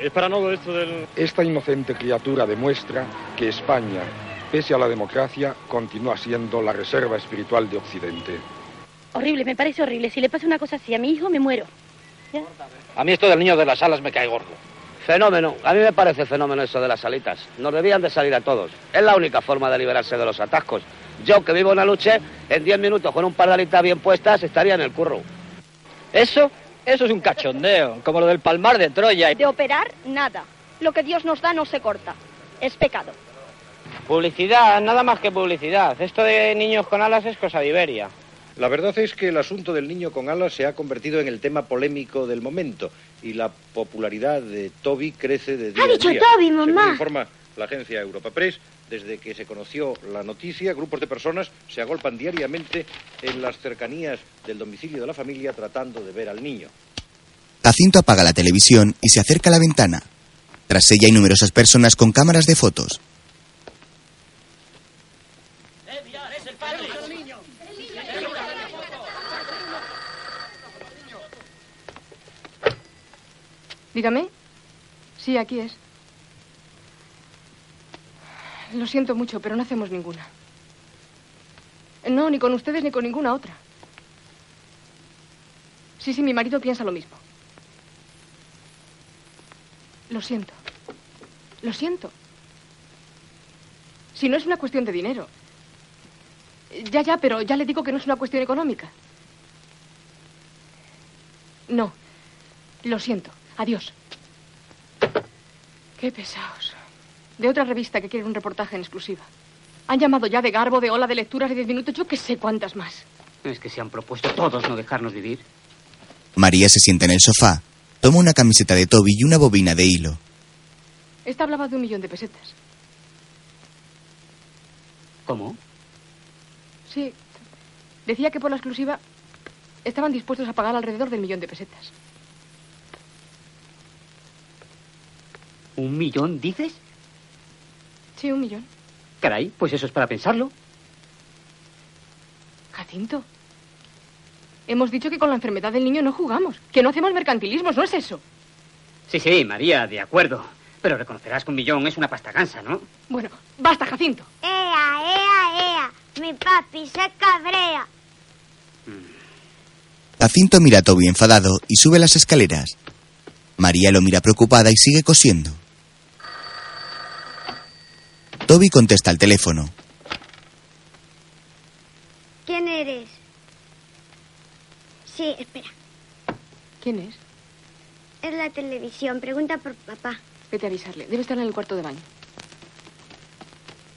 Es paranoico esto del... Esta inocente criatura demuestra que España, pese a la democracia, continúa siendo la reserva espiritual de Occidente. Horrible, me parece horrible. Si le pasa una cosa así a mi hijo, me muero. A mí esto del niño de las alas me cae gordo. Fenómeno. A mí me parece fenómeno eso de las alitas. Nos debían de salir a todos. Es la única forma de liberarse de los atascos. Yo, que vivo en Aluche, en 10 minutos con un par de alitas bien puestas estaría en el curro. Eso, eso es un cachondeo, como lo del palmar de Troya. De operar, nada. Lo que Dios nos da no se corta. Es pecado. Publicidad, nada más que publicidad. Esto de niños con alas es cosa de Iberia. La verdad es que el asunto del niño con alas se ha convertido en el tema polémico del momento y la popularidad de Toby crece de día Ha en dicho día. Toby, Según mamá. informa la agencia Europa Press, Desde que se conoció la noticia, grupos de personas se agolpan diariamente en las cercanías del domicilio de la familia tratando de ver al niño. Jacinto apaga la televisión y se acerca a la ventana. Tras ella hay numerosas personas con cámaras de fotos. Dígame. Sí, aquí es. Lo siento mucho, pero no hacemos ninguna. No, ni con ustedes ni con ninguna otra. Sí, sí, mi marido piensa lo mismo. Lo siento. Lo siento. Si no es una cuestión de dinero. Ya, ya, pero ya le digo que no es una cuestión económica. No. Lo siento. Adiós. Qué pesados. De otra revista que quiere un reportaje en exclusiva. Han llamado ya de Garbo, de Ola, de Lecturas de 10 minutos, yo qué sé cuántas más. Es que se han propuesto todos no dejarnos vivir. María se sienta en el sofá, toma una camiseta de Toby y una bobina de hilo. Esta hablaba de un millón de pesetas. ¿Cómo? Sí. Decía que por la exclusiva estaban dispuestos a pagar alrededor del millón de pesetas. ¿Un millón, dices? Sí, un millón. Caray, pues eso es para pensarlo. Jacinto. Hemos dicho que con la enfermedad del niño no jugamos, que no hacemos mercantilismos, ¿no es eso? Sí, sí, María, de acuerdo. Pero reconocerás que un millón es una pasta gansa, ¿no? Bueno, basta, Jacinto. ¡Ea, ea, ea! Mi papi se cabrea. Jacinto mira a Toby enfadado y sube las escaleras. María lo mira preocupada y sigue cosiendo. Toby contesta al teléfono. ¿Quién eres? Sí, espera. ¿Quién es? Es la televisión. Pregunta por papá. Vete a avisarle. Debe estar en el cuarto de baño.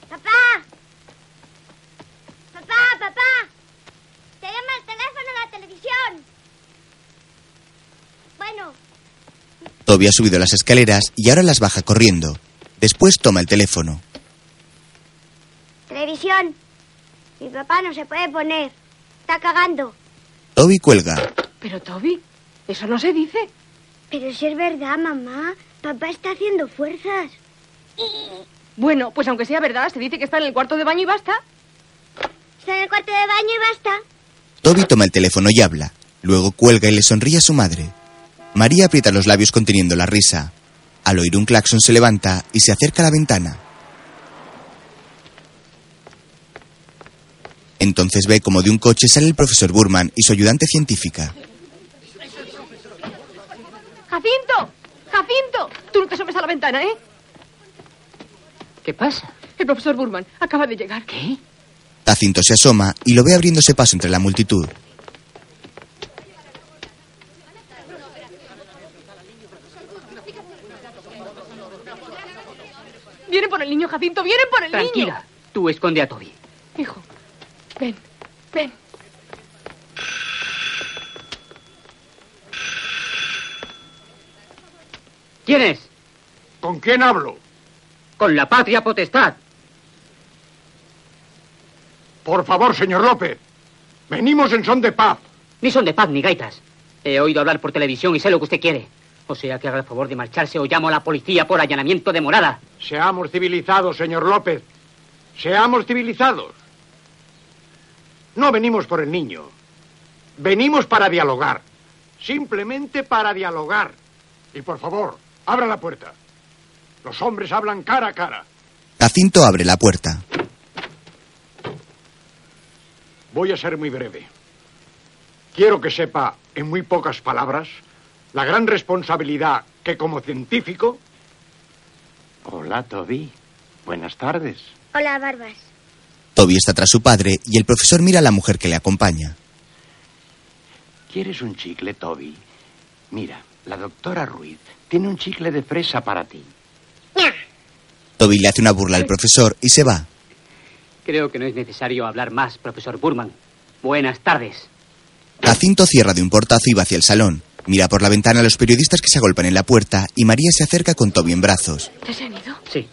¡Papá! ¡Papá, papá! ¡Te llama el teléfono de la televisión! Bueno, Toby ha subido las escaleras y ahora las baja corriendo. Después toma el teléfono. Televisión. Mi papá no se puede poner. Está cagando. Toby cuelga. Pero, Toby, eso no se dice. Pero si es verdad, mamá. Papá está haciendo fuerzas. Bueno, pues aunque sea verdad, se dice que está en el cuarto de baño y basta. Está en el cuarto de baño y basta. Toby toma el teléfono y habla. Luego cuelga y le sonríe a su madre. María aprieta los labios conteniendo la risa. Al oír un claxon se levanta y se acerca a la ventana. Entonces ve como de un coche sale el profesor Burman y su ayudante científica. ¡Jacinto! ¡Jacinto! Tú no te asomes a la ventana, ¿eh? ¿Qué pasa? El profesor Burman acaba de llegar. ¿Qué? Jacinto se asoma y lo ve abriéndose paso entre la multitud. Vienen por el niño, Jacinto, vienen por el Tranquila, niño. tú esconde a Toby. Hijo, ven, ven. ¿Quién es? ¿Con quién hablo? Con la patria potestad. Por favor, señor López. Venimos en son de paz. Ni son de paz ni gaitas. He oído hablar por televisión y sé lo que usted quiere. O sea que haga el favor de marcharse o llamo a la policía por allanamiento de morada. Seamos civilizados, señor López. Seamos civilizados. No venimos por el niño. Venimos para dialogar. Simplemente para dialogar. Y por favor, abra la puerta. Los hombres hablan cara a cara. Jacinto abre la puerta. Voy a ser muy breve. Quiero que sepa, en muy pocas palabras, la gran responsabilidad que como científico... Hola, Toby. Buenas tardes. Hola, Barbas. Toby está tras su padre y el profesor mira a la mujer que le acompaña. ¿Quieres un chicle, Toby? Mira, la doctora Ruiz tiene un chicle de fresa para ti. Toby le hace una burla al profesor y se va. Creo que no es necesario hablar más, profesor Burman. Buenas tardes. Jacinto cierra de un portazo y va hacia el salón. Mira por la ventana a los periodistas que se agolpan en la puerta y María se acerca con Toby en brazos. ¿Ya se han ido? Sí.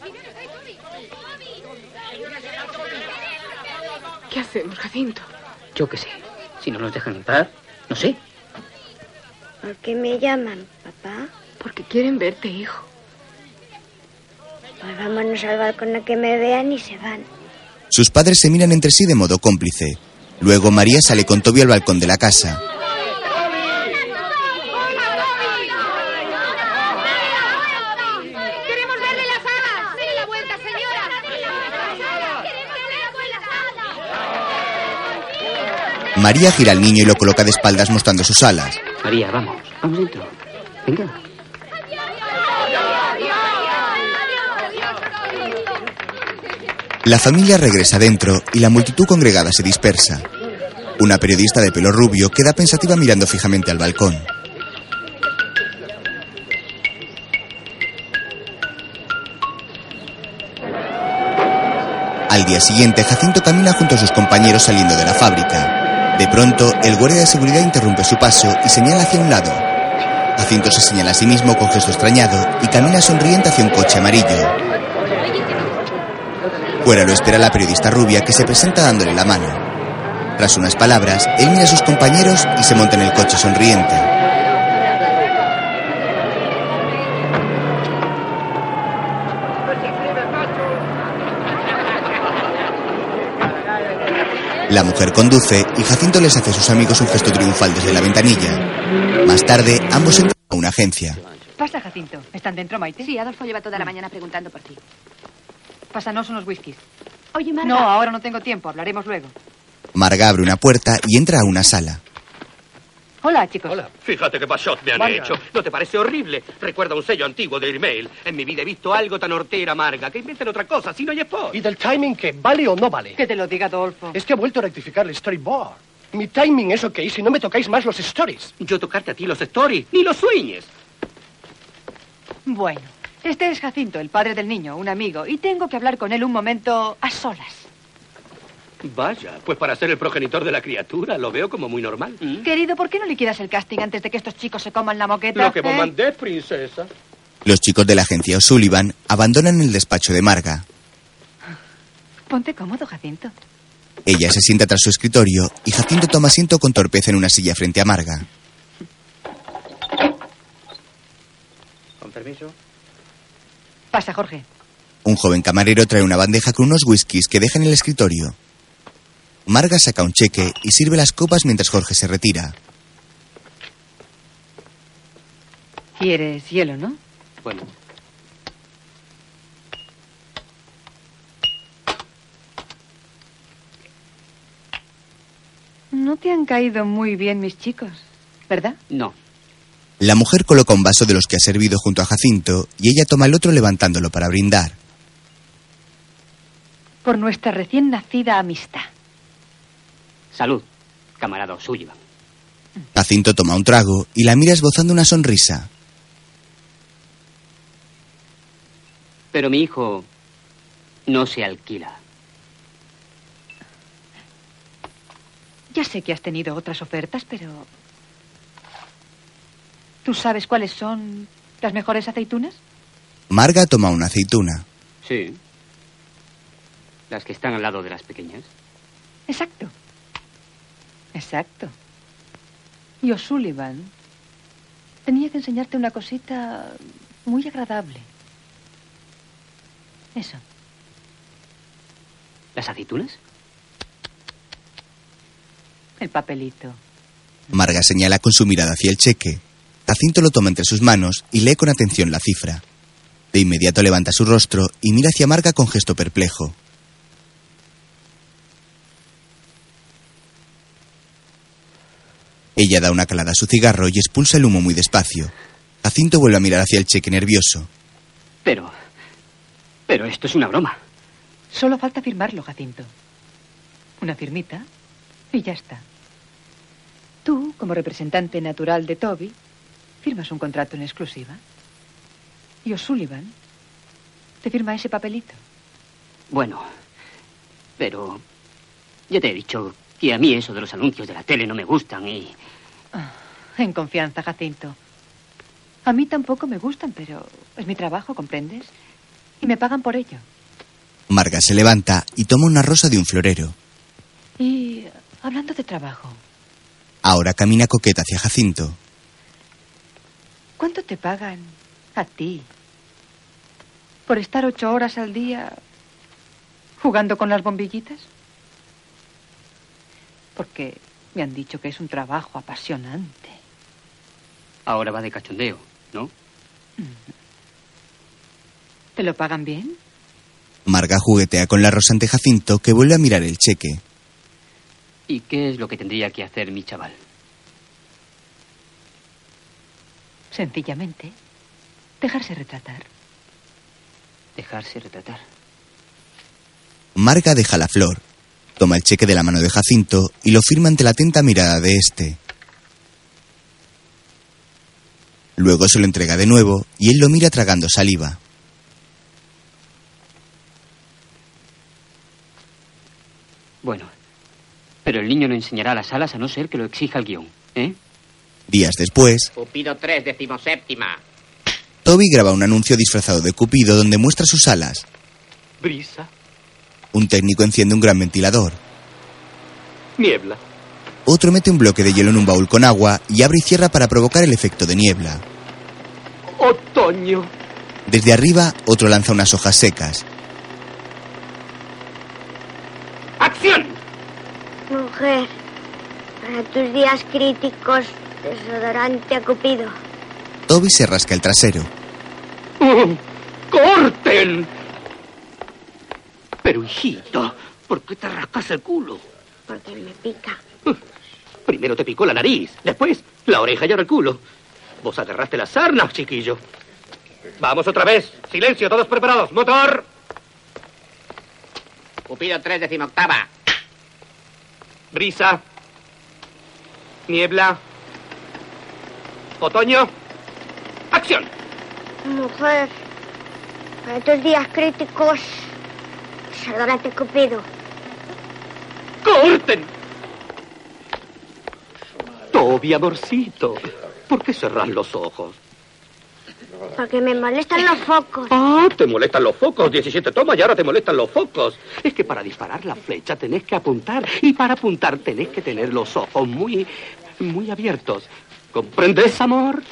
¿Qué hacemos, Jacinto? Yo qué sé. Si no nos dejan entrar, no sé. ¿Por qué me llaman, papá? Porque quieren verte, hijo. Pues vámonos al balcón a que me vean y se van. Sus padres se miran entre sí de modo cómplice. Luego María sale con Toby al balcón de la casa. ¡Queremos verle las alas! ¡Dele la vuelta, señora! ¡Dele la vuelta! ¡Queremos verle las alas! María gira al niño y lo coloca de espaldas mostrando sus alas. María, vamos. Vamos dentro. Venga. La familia regresa dentro y la multitud congregada se dispersa. Una periodista de pelo rubio queda pensativa mirando fijamente al balcón. Al día siguiente, Jacinto camina junto a sus compañeros saliendo de la fábrica. De pronto, el guardia de seguridad interrumpe su paso y señala hacia un lado. Jacinto se señala a sí mismo con gesto extrañado y camina sonriente hacia un coche amarillo. Fuera lo espera la periodista rubia que se presenta dándole la mano. Tras unas palabras, él mira a sus compañeros y se monta en el coche sonriente. La mujer conduce y Jacinto les hace a sus amigos un gesto triunfal desde la ventanilla. Más tarde, ambos entran a una agencia. Pasa, Jacinto. ¿Están dentro, Maite? Sí, Adolfo lleva toda la mañana preguntando por ti. Pásanos unos whiskies. Oye, Marga. No, ahora no tengo tiempo. Hablaremos luego. Marga abre una puerta y entra a una sala. Hola, chicos. Hola. Fíjate qué pasot me han Marga. hecho. ¿No te parece horrible? Recuerda un sello antiguo de email. En mi vida he visto algo tan hortera, amarga, que inventen otra cosa, si no hay spot. ¿Y del timing qué? ¿Vale o no vale? Que te lo diga Adolfo. Es que ha vuelto a rectificar el storyboard. Mi timing es ok si no me tocáis más los stories. Yo tocarte a ti los stories, ni los sueñes. Bueno, este es Jacinto, el padre del niño, un amigo, y tengo que hablar con él un momento a solas. Vaya, pues para ser el progenitor de la criatura lo veo como muy normal. Querido, ¿por qué no liquidas el casting antes de que estos chicos se coman la moqueta? Lo que vos eh? mandé, princesa. Los chicos de la agencia O'Sullivan abandonan el despacho de Marga. Ponte cómodo, Jacinto. Ella se sienta tras su escritorio y Jacinto toma asiento con torpeza en una silla frente a Marga. Con permiso. Pasa, Jorge. Un joven camarero trae una bandeja con unos whiskies que deja en el escritorio. Marga saca un cheque y sirve las copas mientras Jorge se retira. ¿Quieres hielo, no? Bueno. No te han caído muy bien mis chicos, ¿verdad? No. La mujer coloca un vaso de los que ha servido junto a Jacinto y ella toma el otro levantándolo para brindar. Por nuestra recién nacida amistad. Salud, camarada Sullivan. Jacinto toma un trago y la mira esbozando una sonrisa. Pero mi hijo no se alquila. Ya sé que has tenido otras ofertas, pero... ¿Tú sabes cuáles son las mejores aceitunas? Marga toma una aceituna. Sí. Las que están al lado de las pequeñas. Exacto. Exacto. Y O'Sullivan tenía que enseñarte una cosita muy agradable. Eso. ¿Las aceitunas? El papelito. Marga señala con su mirada hacia el cheque. Jacinto lo toma entre sus manos y lee con atención la cifra. De inmediato levanta su rostro y mira hacia Marga con gesto perplejo. Ella da una calada a su cigarro y expulsa el humo muy despacio. Jacinto vuelve a mirar hacia el cheque nervioso. Pero... Pero esto es una broma. Solo falta firmarlo, Jacinto. Una firmita y ya está. Tú, como representante natural de Toby, firmas un contrato en exclusiva. Y O'Sullivan te firma ese papelito. Bueno, pero... Ya te he dicho que a mí eso de los anuncios de la tele no me gustan y... Ah, en confianza, Jacinto. A mí tampoco me gustan, pero es mi trabajo, ¿comprendes? Y me pagan por ello. Marga se levanta y toma una rosa de un florero. Y hablando de trabajo, Ahora camina coqueta hacia Jacinto. ¿cuánto te pagan a ti por estar ocho horas al día jugando con las bombillitas? Porque me han dicho que es un trabajo apasionante. Ahora va de cachondeo, ¿no? ¿Te lo pagan bien? Marga juguetea con la rosa ante Jacinto, que vuelve a mirar el cheque. ¿Y qué es lo que tendría que hacer mi chaval? Sencillamente, dejarse retratar. Dejarse retratar. Marga deja la flor, toma el cheque de la mano de Jacinto y lo firma ante la atenta mirada de este. Luego se lo entrega de nuevo y él lo mira tragando saliva. Bueno, pero el niño no enseñará las alas a no ser que lo exija el guion, ¿eh? Días después, Cupido 3, decimoséptima. Toby graba un anuncio disfrazado de Cupido donde muestra sus alas. Brisa, Un técnico enciende un gran ventilador. niebla. Otro mete un bloque de hielo en un baúl con agua y abre y cierra para provocar el efecto de niebla. Otoño. Desde arriba, otro lanza unas hojas secas. ¡Acción! Mujer, para tus días críticos, desodorante a Cupido. Toby se rasca el trasero. Mm, ¡Corten! Pero, hijito, ¿por qué te rascas el culo? Porque me pica. Primero te picó la nariz, después la oreja y ahora el culo. Vos agarraste las sarnas, chiquillo. Vamos otra vez. Silencio, todos preparados. Motor. Cupido 3, decimoctava. Brisa. Niebla. Otoño. Acción. Mujer, para tus días críticos, desodorante Cupido. ¡Corten! Toby, amorcito. ¿Por qué cerras los ojos? Porque me molestan los focos. Ah, te molestan los focos. 17 tomas y ahora te molestan los focos. Es que para disparar la flecha tenés que apuntar. Y para apuntar tenés que tener los ojos muy, muy abiertos. ¿Comprendes, amor?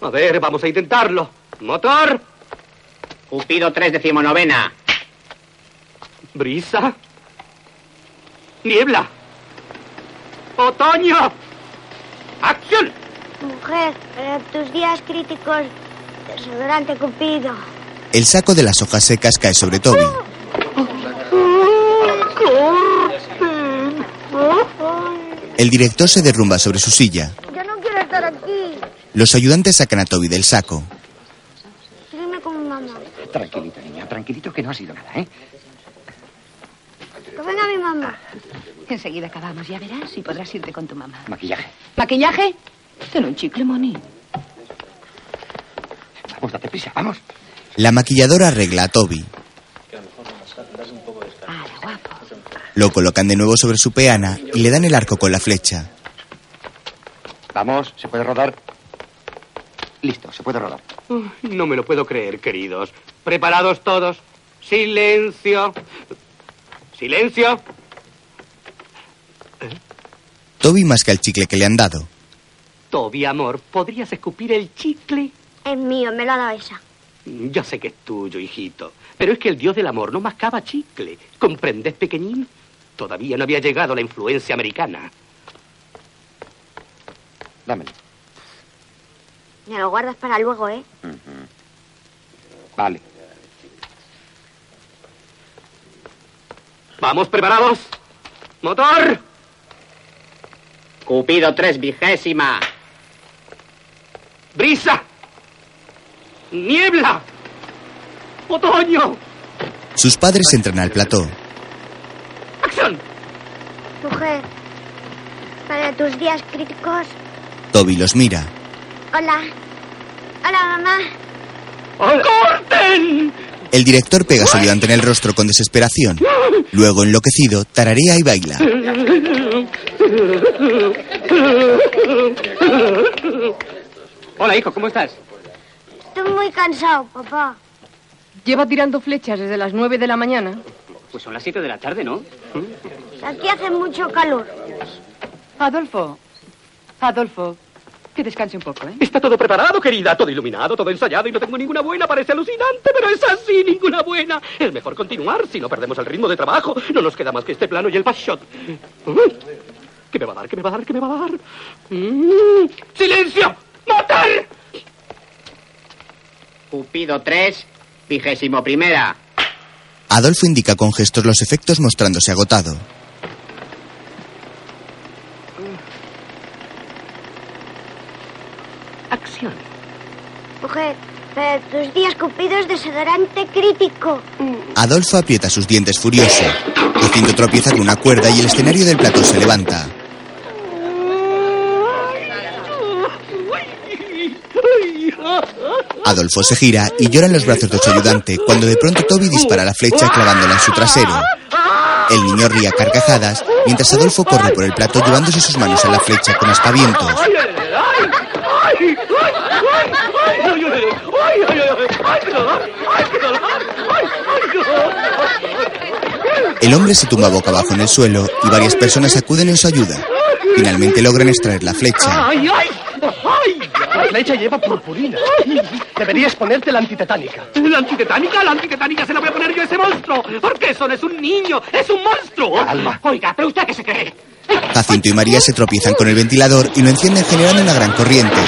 A ver, vamos a intentarlo. Motor. Cupido 3, decimonovena. Brisa. Niebla. Otoño. Acción. Mujer, para tus días críticos, desodorante Cupido. El saco de las hojas secas cae sobre Toby. El director se derrumba sobre su silla. Yo no quiero estar aquí. Los ayudantes sacan a Toby del saco. Tranquilita, niña, tranquilito que no ha sido nada, ¿eh? Que venga mi mamá. Enseguida acabamos, ya verás y podrás irte con tu mamá. Maquillaje. ¿Maquillaje? Ten un chicle, Moni. Vamos, date prisa, vamos. La maquilladora arregla a Toby. Lo colocan de nuevo sobre su peana y le dan el arco con la flecha. Vamos, se puede rodar. Listo, se puede rodar. No me lo puedo creer, queridos. ¿Preparados todos? Silencio. Silencio. Toby masca el chicle que le han dado. Toby, amor, ¿podrías escupir el chicle? Es mío, me lo ha dado esa. Ya sé que es tuyo, hijito. Pero es que el dios del amor no mascaba chicle. ¿Comprendes, pequeñín? Todavía no había llegado la influencia americana. Dámelo. Me lo guardas para luego, ¿eh? Vale. ¿Vamos preparados? ¡Motor! Cupido 3, vigésima. ¡Brisa! ¡Niebla! ¡Otoño! Sus padres entran al plató. ¡Acción! Mujer, para tus días críticos. Toby los mira. Hola. Hola, mamá. ¡Corten! El director pega a su ayudante en el rostro con desesperación. Luego, enloquecido, tararea y baila. Hola, hijo, ¿cómo estás? Estoy muy cansado, papá. Lleva tirando flechas desde las nueve de la mañana. Pues son las 7 de la tarde, ¿no? Aquí hace mucho calor. Adolfo. Adolfo. Que descanse un poco, ¿eh? Está todo preparado, querida, todo iluminado, todo ensayado y no tengo ninguna buena. Parece alucinante, pero es así, ninguna buena. Es mejor continuar si no perdemos el ritmo de trabajo. No nos queda más que este plano y el back shot. ¿Qué me va a dar? ¿Qué me va a dar? ¿Qué me va a dar? Mm. ¡Silencio! ¡Matar! Cupido 3, vigésimo primera. Adolfo indica con gestos los efectos mostrándose agotado. Acción. Mujer, pero tus días cupidos desodorante crítico. Adolfo aprieta sus dientes furioso. Jacinto tropieza con una cuerda y el escenario del plató se levanta. Adolfo se gira y llora en los brazos de su ayudante cuando de pronto Toby dispara la flecha clavándola en su trasero. El niño ríe a carcajadas mientras Adolfo corre por el plato llevándose sus manos a la flecha con aspavientos. El hombre se tumba boca abajo en el suelo y varias personas acuden en su ayuda. Finalmente logran extraer la flecha. ¡Ay, ay! ¡Ay! La flecha lleva purpurina. Deberías ponerte la antitetánica. ¿La antitetánica? ¿La antitetánica se la voy a poner yo a ese monstruo? Porque eso no es un niño, es un monstruo. Calma. Oiga, ¿pero usted qué se cree? Jacinto y María se tropiezan con el ventilador y lo encienden generando una gran corriente.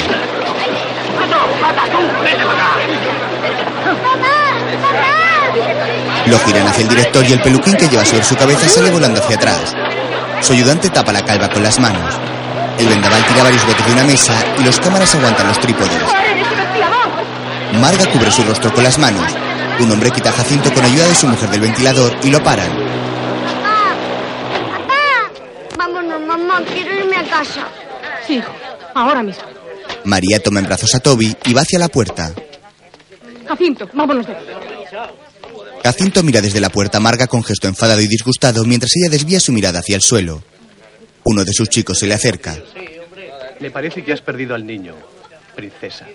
Lo giran hacia el director y el peluquín que lleva sobre su cabeza sale volando hacia atrás. Su ayudante tapa la calva con las manos. El vendaval tira varios botes de una mesa y los cámaras aguantan los trípodes. Marga cubre su rostro con las manos. Un hombre quita a Jacinto con ayuda de su mujer del ventilador y lo paran. Vámonos, mamá, quiero irme a casa. Sí, hijo, ahora mismo. María toma en brazos a Toby y va hacia la puerta. Jacinto, vámonos de aquí. Jacinto mira desde la puerta a Marga con gesto enfadado y disgustado mientras ella desvía su mirada hacia el suelo. Uno de sus chicos se le acerca. Me parece que has perdido al niño, princesa.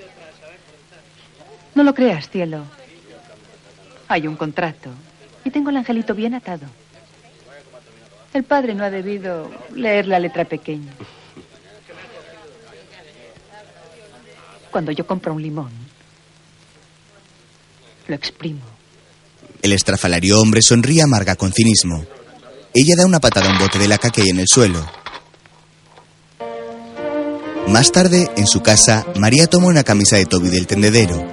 No lo creas, cielo. Hay un contrato y tengo el angelito bien atado. El padre no ha debido leer la letra pequeña. Cuando yo compro un limón, lo exprimo. El estrafalario hombre sonríe a Marga con cinismo. Ella da una patada a un bote de laca que hay en el suelo. Más tarde, en su casa, María toma una camisa de Toby del tendedero.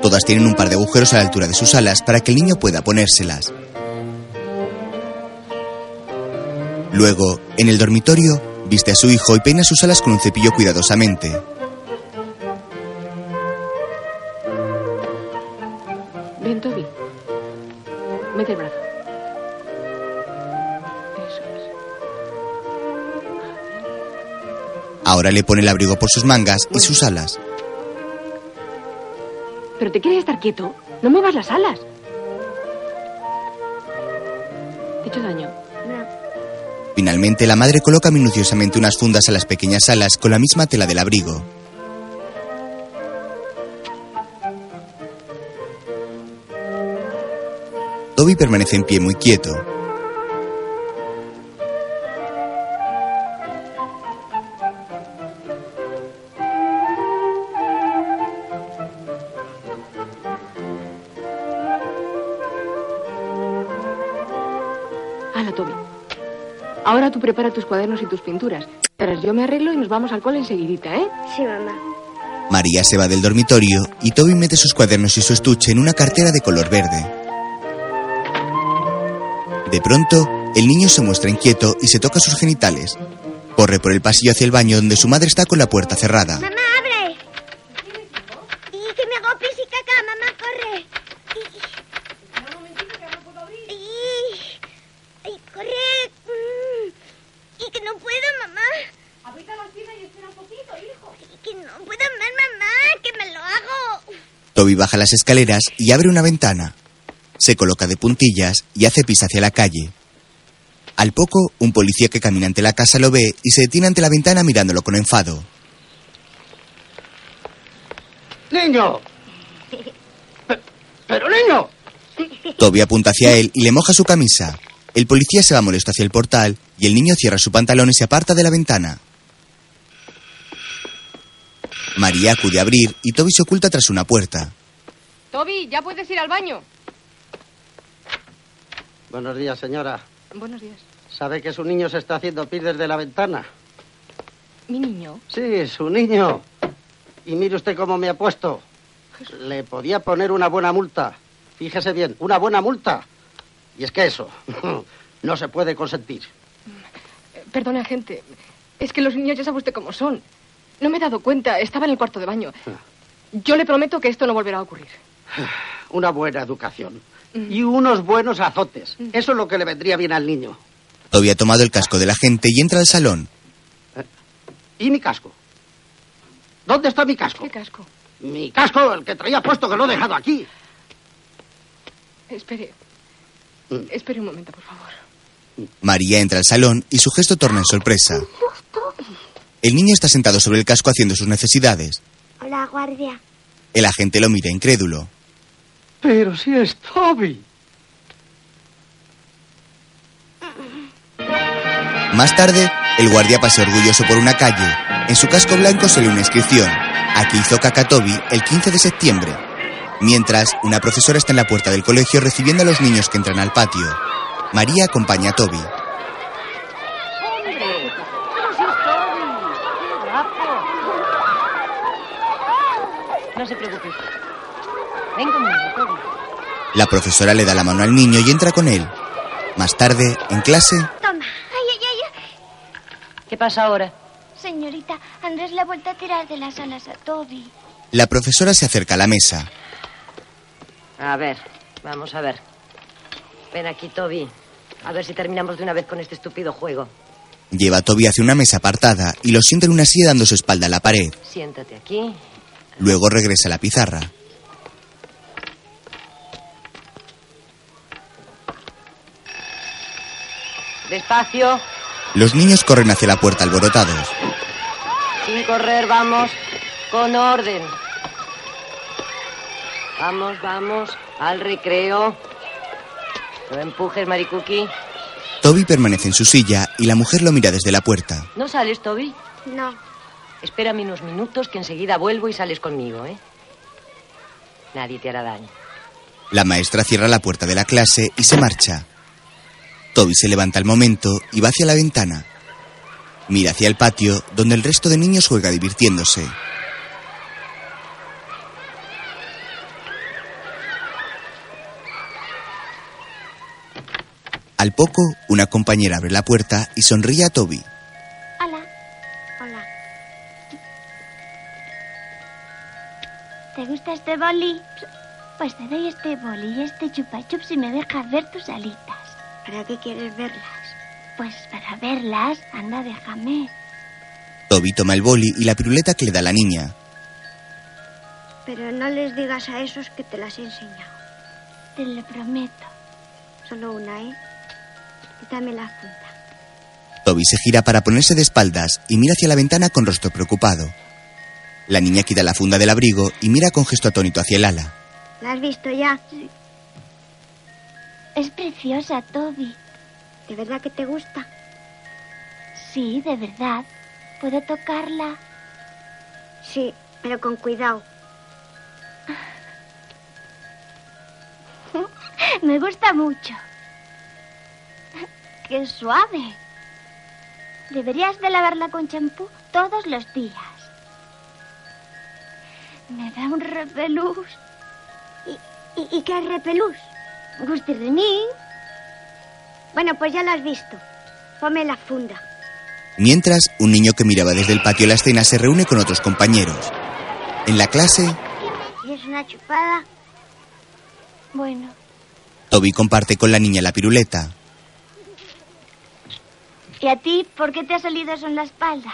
Todas tienen un par de agujeros a la altura de sus alas para que el niño pueda ponérselas. Luego, en el dormitorio, viste a su hijo y peina sus alas con un cepillo cuidadosamente. Ven, Toby. Mete el brazo. Eso es. Ahora le pone el abrigo por sus mangas y sus alas. ¿Pero te quieres estar quieto? No muevas las alas. ¿Te he hecho daño? Finalmente, la madre coloca minuciosamente unas fundas a las pequeñas alas con la misma tela del abrigo. Toby permanece en pie muy quieto. Hala, Toby. Ahora tú prepara tus cuadernos y tus pinturas. Pero yo me arreglo y nos vamos al cole enseguidita, ¿eh? Sí, mamá. María se va del dormitorio y Toby mete sus cuadernos y su estuche en una cartera de color verde. De pronto, el niño se muestra inquieto y se toca sus genitales. Corre por el pasillo hacia el baño donde su madre está con la puerta cerrada. ¡Mamá, abre! Y que me hago pis y caca, mamá, corre. Y... Ay, corre. Mm. Y que no puedo, mamá. Ahorita la y espera un poquito, hijo. Y que no puedo más, mamá, que me lo hago. Toby baja las escaleras y abre una ventana. Se coloca de puntillas y hace pis hacia la calle. Al poco, un policía que camina ante la casa lo ve y se detiene ante la ventana mirándolo con enfado. ¡Niño! Pe- ¡Pero, niño! Toby apunta hacia él y le moja su camisa. El policía se va molesto hacia el portal y el niño cierra su pantalón y se aparta de la ventana. María acude a abrir y Toby se oculta tras una puerta. Toby, ya puedes ir al baño. Buenos días, señora. Buenos días. ¿Sabe que su niño se está haciendo pis desde la ventana? ¿Mi niño? Sí, su niño. Y mire usted cómo me ha puesto. Le podía poner una buena multa. Fíjese bien, una buena multa. Y es que eso no se puede consentir. Perdone, agente. Es que los niños ya sabe usted cómo son. No me he dado cuenta. Estaba en el cuarto de baño. Yo le prometo que esto no volverá a ocurrir. Una buena educación. Y unos buenos azotes. Eso es lo que le vendría bien al niño. Toby ha tomado el casco de la gente y entra al salón. ¿Y mi casco? ¿Dónde está mi casco? ¿Qué casco? Mi casco, el que traía puesto, que lo he dejado aquí. Espere. Espere un momento, por favor. María entra al salón y su gesto torna en sorpresa. El niño está sentado sobre el casco haciendo sus necesidades. Hola, guardia. El agente lo mira incrédulo. Pero si es Toby. Más tarde, el guardia pasea orgulloso por una calle. En su casco blanco se lee una inscripción. Aquí hizo caca Toby el 15 de septiembre. Mientras, una profesora está en la puerta del colegio recibiendo a los niños que entran al patio. María acompaña a Toby. No se preocupe. Ven conmigo, Toby. La profesora le da la mano al niño y entra con él. Más tarde, en clase, Toma. Ay, ay, ay. ¿Qué pasa ahora? Señorita, Andrés le ha vuelto a tirar de las alas a Toby. la profesora se acerca a la mesa. A ver, vamos a ver. Ven aquí, Toby. A ver si terminamos de una vez con este estúpido juego. Lleva a Toby hacia una mesa apartada y lo sienta en una silla dando su espalda a la pared. Siéntate aquí. Luego regresa a la pizarra. Despacio. Los niños corren hacia la puerta alborotados. Sin correr, vamos. Con orden. Vamos, vamos. Al recreo. No empujes, Maricuki. Toby permanece en su silla y la mujer lo mira desde la puerta. ¿No sales, Toby? No. Espérame unos minutos que enseguida vuelvo y sales conmigo, ¿eh? Nadie te hará daño. La maestra cierra la puerta de la clase y se marcha. Toby se levanta al momento y va hacia la ventana. Mira hacia el patio, donde el resto de niños juega divirtiéndose. Al poco, una compañera abre la puerta y sonríe a Toby. Hola. Hola. ¿Te gusta este boli? Pues te doy este boli y este chupa chup si me dejas ver tus alitas. ¿Para qué quieres verlas? Pues para verlas. Anda, déjame. Toby toma el boli y la piruleta que le da la niña. Pero no les digas a esos que te las he enseñado. Te lo prometo. Solo una, ¿eh? Quítame la funda. Toby se gira para ponerse de espaldas y mira hacia la ventana con rostro preocupado. La niña quita la funda del abrigo y mira con gesto atónito hacia el ala. ¿La has visto ya? Es preciosa, Toby. ¿De verdad que te gusta? Sí, de verdad. ¿Puedo tocarla? Sí, pero con cuidado. Me gusta mucho. Qué suave. Deberías de lavarla con champú todos los días. Me da un repelús. ¿Y, y, y qué es repelús? Gustirrinín. Bueno, pues ya lo has visto. Ponme la funda. Mientras, un niño que miraba desde el patio la escena se reúne con otros compañeros. En la clase, ¿Y es una chupada? Bueno, Toby comparte con la niña la piruleta. ¿y a ti por qué te ha salido eso en la espalda?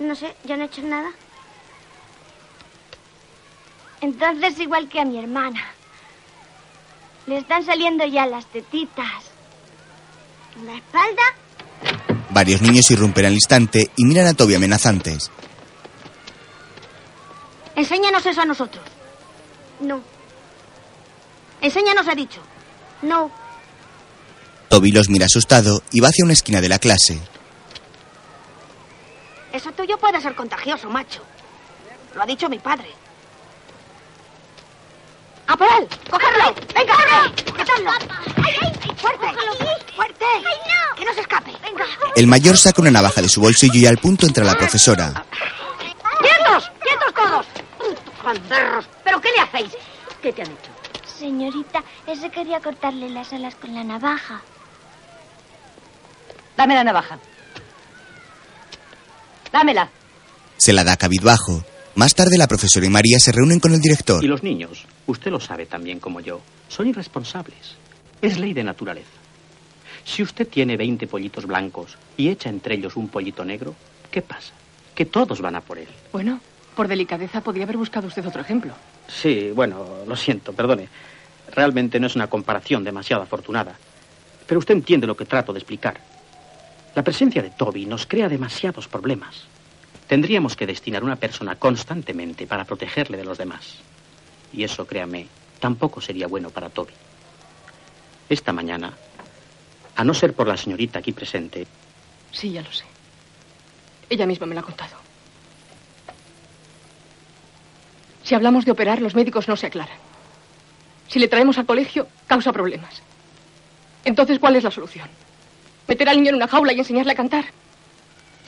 No sé, yo no he hecho nada. Entonces igual que a mi hermana. Le están saliendo ya las tetitas. ¿En la espalda? Varios niños irrumpen al instante y miran a Toby amenazantes. Enséñanos eso a nosotros. No. Enséñanos, ha dicho. No. Toby los mira asustado y va hacia una esquina de la clase. Eso tuyo puede ser contagioso, macho. Lo ha dicho mi padre. ¡A por él! ¡Cogerlo! ¡Venga, corre! ¡Sujetadlo! ¡Fuerte! ¡Fuerte! ¡Que no se escape! ¡Venga! El mayor saca una navaja de su bolsillo y al punto entra la profesora. ¡Quietos! ¡Quietos todos! ¡Banderros! ¿Pero qué le hacéis? ¿Qué te han hecho? Señorita, ese quería cortarle las alas con la navaja. Dame la navaja. Dámela. Se la da cabizbajo. Más tarde la profesora y María se reúnen con el director. Y los niños, usted lo sabe tan bien como yo, son irresponsables. Es ley de naturaleza. Si usted tiene 20 pollitos blancos y echa entre ellos un pollito negro, ¿qué pasa? Que todos van a por él. Bueno, por delicadeza podría haber buscado usted otro ejemplo. Sí, bueno, lo siento, perdone. Realmente no es una comparación demasiado afortunada. Pero usted entiende lo que trato de explicar. La presencia de Toby nos crea demasiados problemas. Tendríamos que destinar una persona constantemente para protegerle de los demás. Y eso, créame, tampoco sería bueno para Toby. Esta mañana, a no ser por la señorita aquí presente, Sí, ya lo sé. Ella misma me lo ha contado. Si hablamos de operar, los médicos no se aclaran. Si le traemos al colegio, causa problemas. Entonces, ¿cuál es la solución? ¿Meter al niño en una jaula y enseñarle a cantar?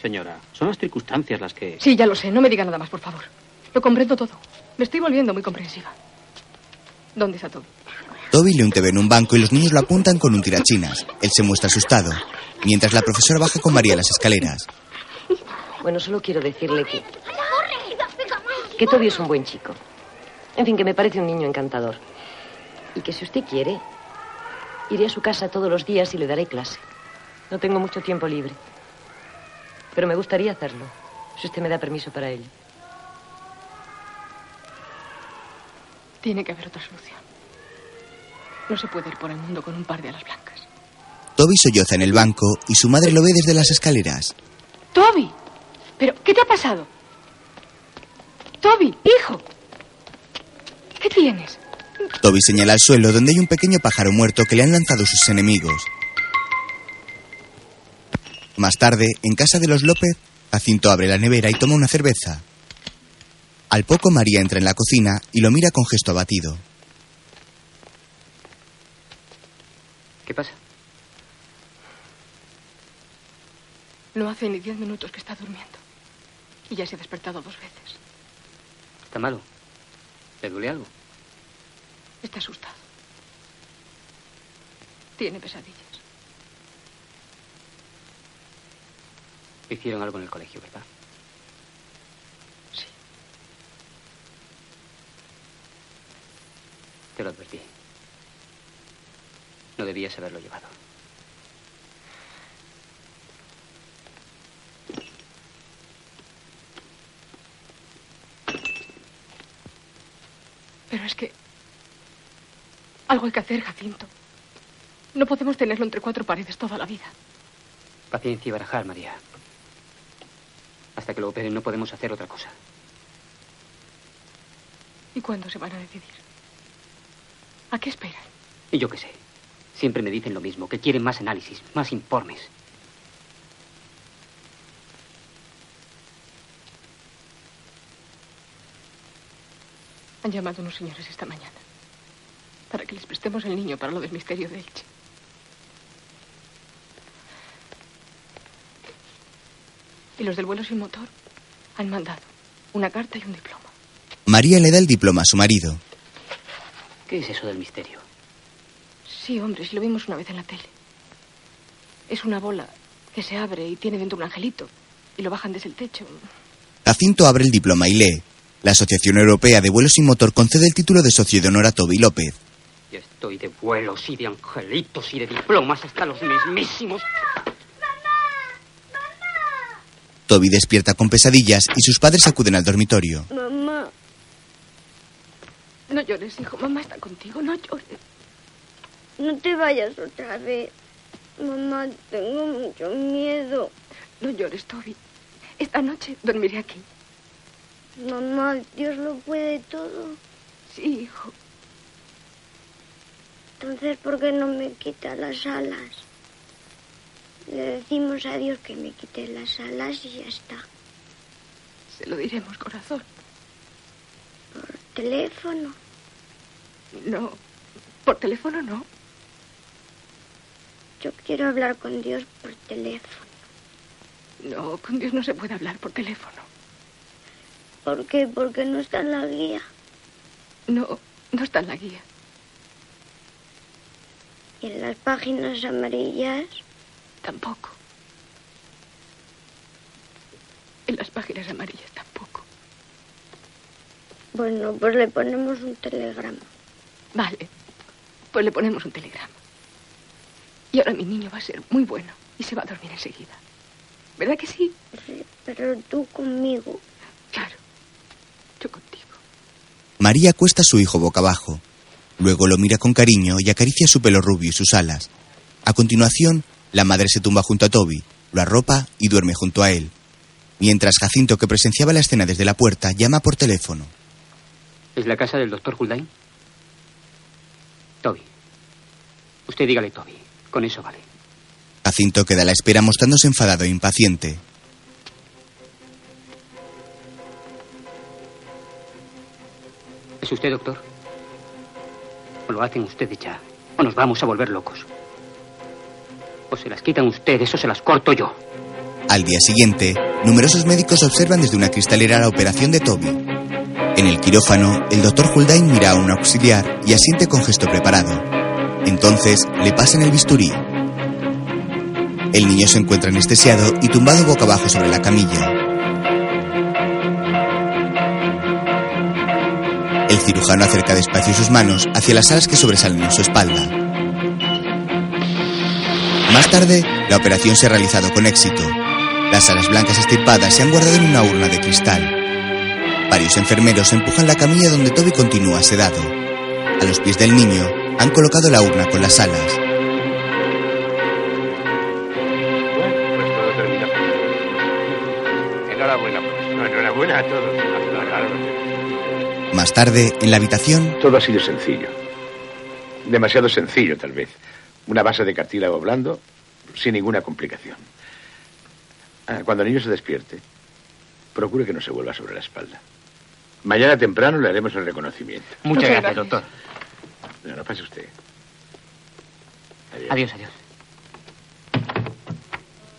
señora, son las circunstancias las que... Sí, ya lo sé. No me diga nada más, por favor. Lo comprendo todo. Me estoy volviendo muy comprensiva. ¿Dónde está Toby? Toby lee un TV en un banco y los niños lo apuntan con un tirachinas. Él se muestra asustado, mientras la profesora baja con María las escaleras. Bueno, solo quiero decirle que... Que Toby es un buen chico. En fin, que me parece un niño encantador. Y que si usted quiere, iré a su casa todos los días y le daré clase. No tengo mucho tiempo libre. Pero me gustaría hacerlo, si usted me da permiso para ello. Tiene que haber otra solución. No se puede ir por el mundo con un par de alas blancas. Toby solloza en el banco y su madre lo ve desde las escaleras. ¡Toby! ¿Pero qué te ha pasado? ¡Toby, hijo! ¿Qué tienes? Toby señala al suelo donde hay un pequeño pájaro muerto que le han lanzado sus enemigos. Más tarde, en casa de los López, Jacinto abre la nevera y toma una cerveza. Al poco María entra en la cocina y lo mira con gesto abatido. ¿Qué pasa? No hace ni diez minutos que está durmiendo. Y ya se ha despertado dos veces. ¿Está malo? ¿Le duele algo? Está asustado. Tiene pesadillas. Hicieron algo en el colegio, ¿verdad? Te lo advertí. No debías haberlo llevado. Pero es que... Algo hay que hacer, Jacinto. No podemos tenerlo entre cuatro paredes toda la vida. Paciencia y barajar, María. Hasta que lo operen no podemos hacer otra cosa. ¿Y cuándo se van a decidir? ¿A qué esperan? Y yo qué sé. Siempre me dicen lo mismo, que quieren más análisis, más informes. Han llamado unos señores esta mañana para que les prestemos el niño para lo del misterio de Elche. Y los del vuelo sin motor han mandado una carta y un diploma. María le da el diploma a su marido. ¿Qué es eso del misterio? Sí, hombre, si lo vimos una vez en la tele. Es una bola que se abre y tiene dentro un angelito y lo bajan desde el techo. Jacinto abre el diploma y lee. La Asociación Europea de Vuelos sin Motor concede el título de socio de honor a Toby López. Yo estoy de vuelos y de angelitos y de diplomas hasta los mismísimos. Toby despierta con pesadillas y sus padres acuden al dormitorio. Mamá. No llores, hijo. Mamá está contigo. No llores. No te vayas otra vez. Mamá, tengo mucho miedo. No llores, Toby. Esta noche dormiré aquí. Mamá, Dios lo puede todo. Sí, hijo. Entonces, ¿por qué no me quita las alas? Le decimos a Dios que me quite las alas y ya está. Se lo diremos, corazón. Por teléfono. No, por teléfono no. Yo quiero hablar con Dios por teléfono. No, con Dios no se puede hablar por teléfono. ¿Por qué? Porque no está en la guía. No, no está en la guía. Y en las páginas amarillas. Tampoco. En las páginas amarillas tampoco. Bueno, pues le ponemos un telegrama. Vale, pues le ponemos un telegrama. Y ahora mi niño va a ser muy bueno y se va a dormir enseguida. ¿Verdad que sí? Sí, pero tú conmigo. Claro, yo contigo. María acuesta a su hijo boca abajo. Luego lo mira con cariño y acaricia su pelo rubio y sus alas. A continuación, la madre se tumba junto a Toby, lo arropa y duerme junto a él. Mientras Jacinto, que presenciaba la escena desde la puerta, llama por teléfono. ¿Es la casa del doctor Huldain? Toby. Usted dígale Toby. Con eso vale. Jacinto queda a la espera mostrándose enfadado e impaciente. ¿Es usted doctor? O lo hacen ustedes ya. O nos vamos a volver locos. O se las quitan ustedes o se las corto yo. Al día siguiente, numerosos médicos observan desde una cristalera la operación de Toby. En el quirófano, el doctor Huldain mira a un auxiliar y asiente con gesto preparado. Entonces, le pasan el bisturí. El niño se encuentra anestesiado y tumbado boca abajo sobre la camilla. El cirujano acerca despacio sus manos hacia las alas que sobresalen en su espalda. Más tarde, la operación se ha realizado con éxito. Las alas blancas estirpadas se han guardado en una urna de cristal. Varios enfermeros empujan la camilla donde Toby continúa sedado. A los pies del niño han colocado la urna con las alas. Todo termina Enhorabuena, profesor. Enhorabuena a todos. Más tarde, en la habitación, Todo ha sido sencillo. Demasiado sencillo, tal vez. Una base de cartílago blando, sin ninguna complicación. Ah, cuando el niño se despierte, procure que no se vuelva sobre la espalda. Mañana temprano le haremos el reconocimiento. Muchas gracias, doctor. No, no pase usted. Adiós, adiós.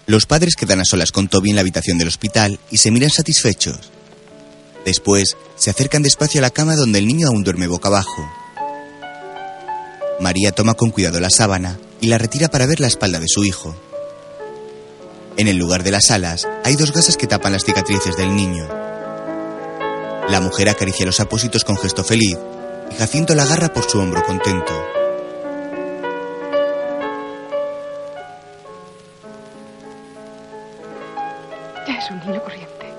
los padres quedan a solas con Toby en la habitación del hospital y se miran satisfechos. Después, se acercan despacio a la cama donde el niño aún duerme boca abajo. María toma con cuidado la sábana y la retira para ver la espalda de su hijo. En el lugar de las alas hay dos gasas que tapan las cicatrices del niño. La mujer acaricia los apósitos con gesto feliz y Jacinto la agarra por su hombro contento. Ya es un niño corriente.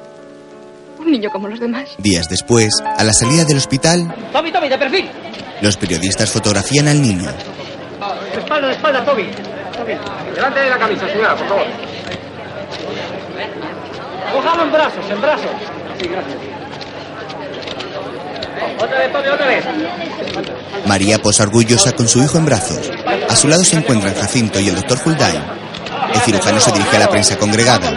Un niño como los demás. Días después, a la salida del hospital, Toby, Toby, de perfil. los periodistas fotografían al niño. De espalda, de espalda, Toby. Delante de la camisa, señora, por favor. Cójalo en brazos, en brazos. Sí, gracias. Otra vez, Toby, otra vez. María posa orgullosa con su hijo en brazos. A su lado se encuentran Jacinto y el doctor Huldain. El cirujano se dirige a la prensa congregada.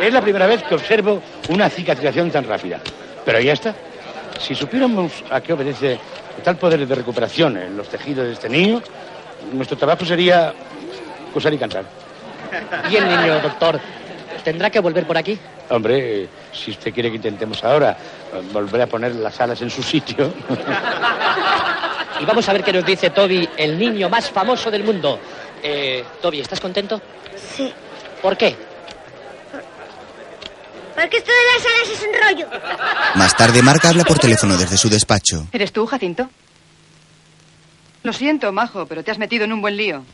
Es la primera vez que observo una cicatrización tan rápida. Pero ya está. Si supiéramos a qué obedece tal poder de recuperación en los tejidos de este niño, nuestro trabajo sería coser y cantar. ¿Y el niño, doctor? ¿Tendrá que volver por aquí? Hombre, si usted quiere que intentemos ahora eh, volver a poner las alas en su sitio. Y vamos a ver qué nos dice Toby, el niño más famoso del mundo. Eh, Toby, ¿estás contento? Sí. ¿Por qué? Porque esto de las alas es un rollo. Más tarde, Marca habla por teléfono desde su despacho. ¿Eres tú, Jacinto? Lo siento, majo, pero te has metido en un buen lío.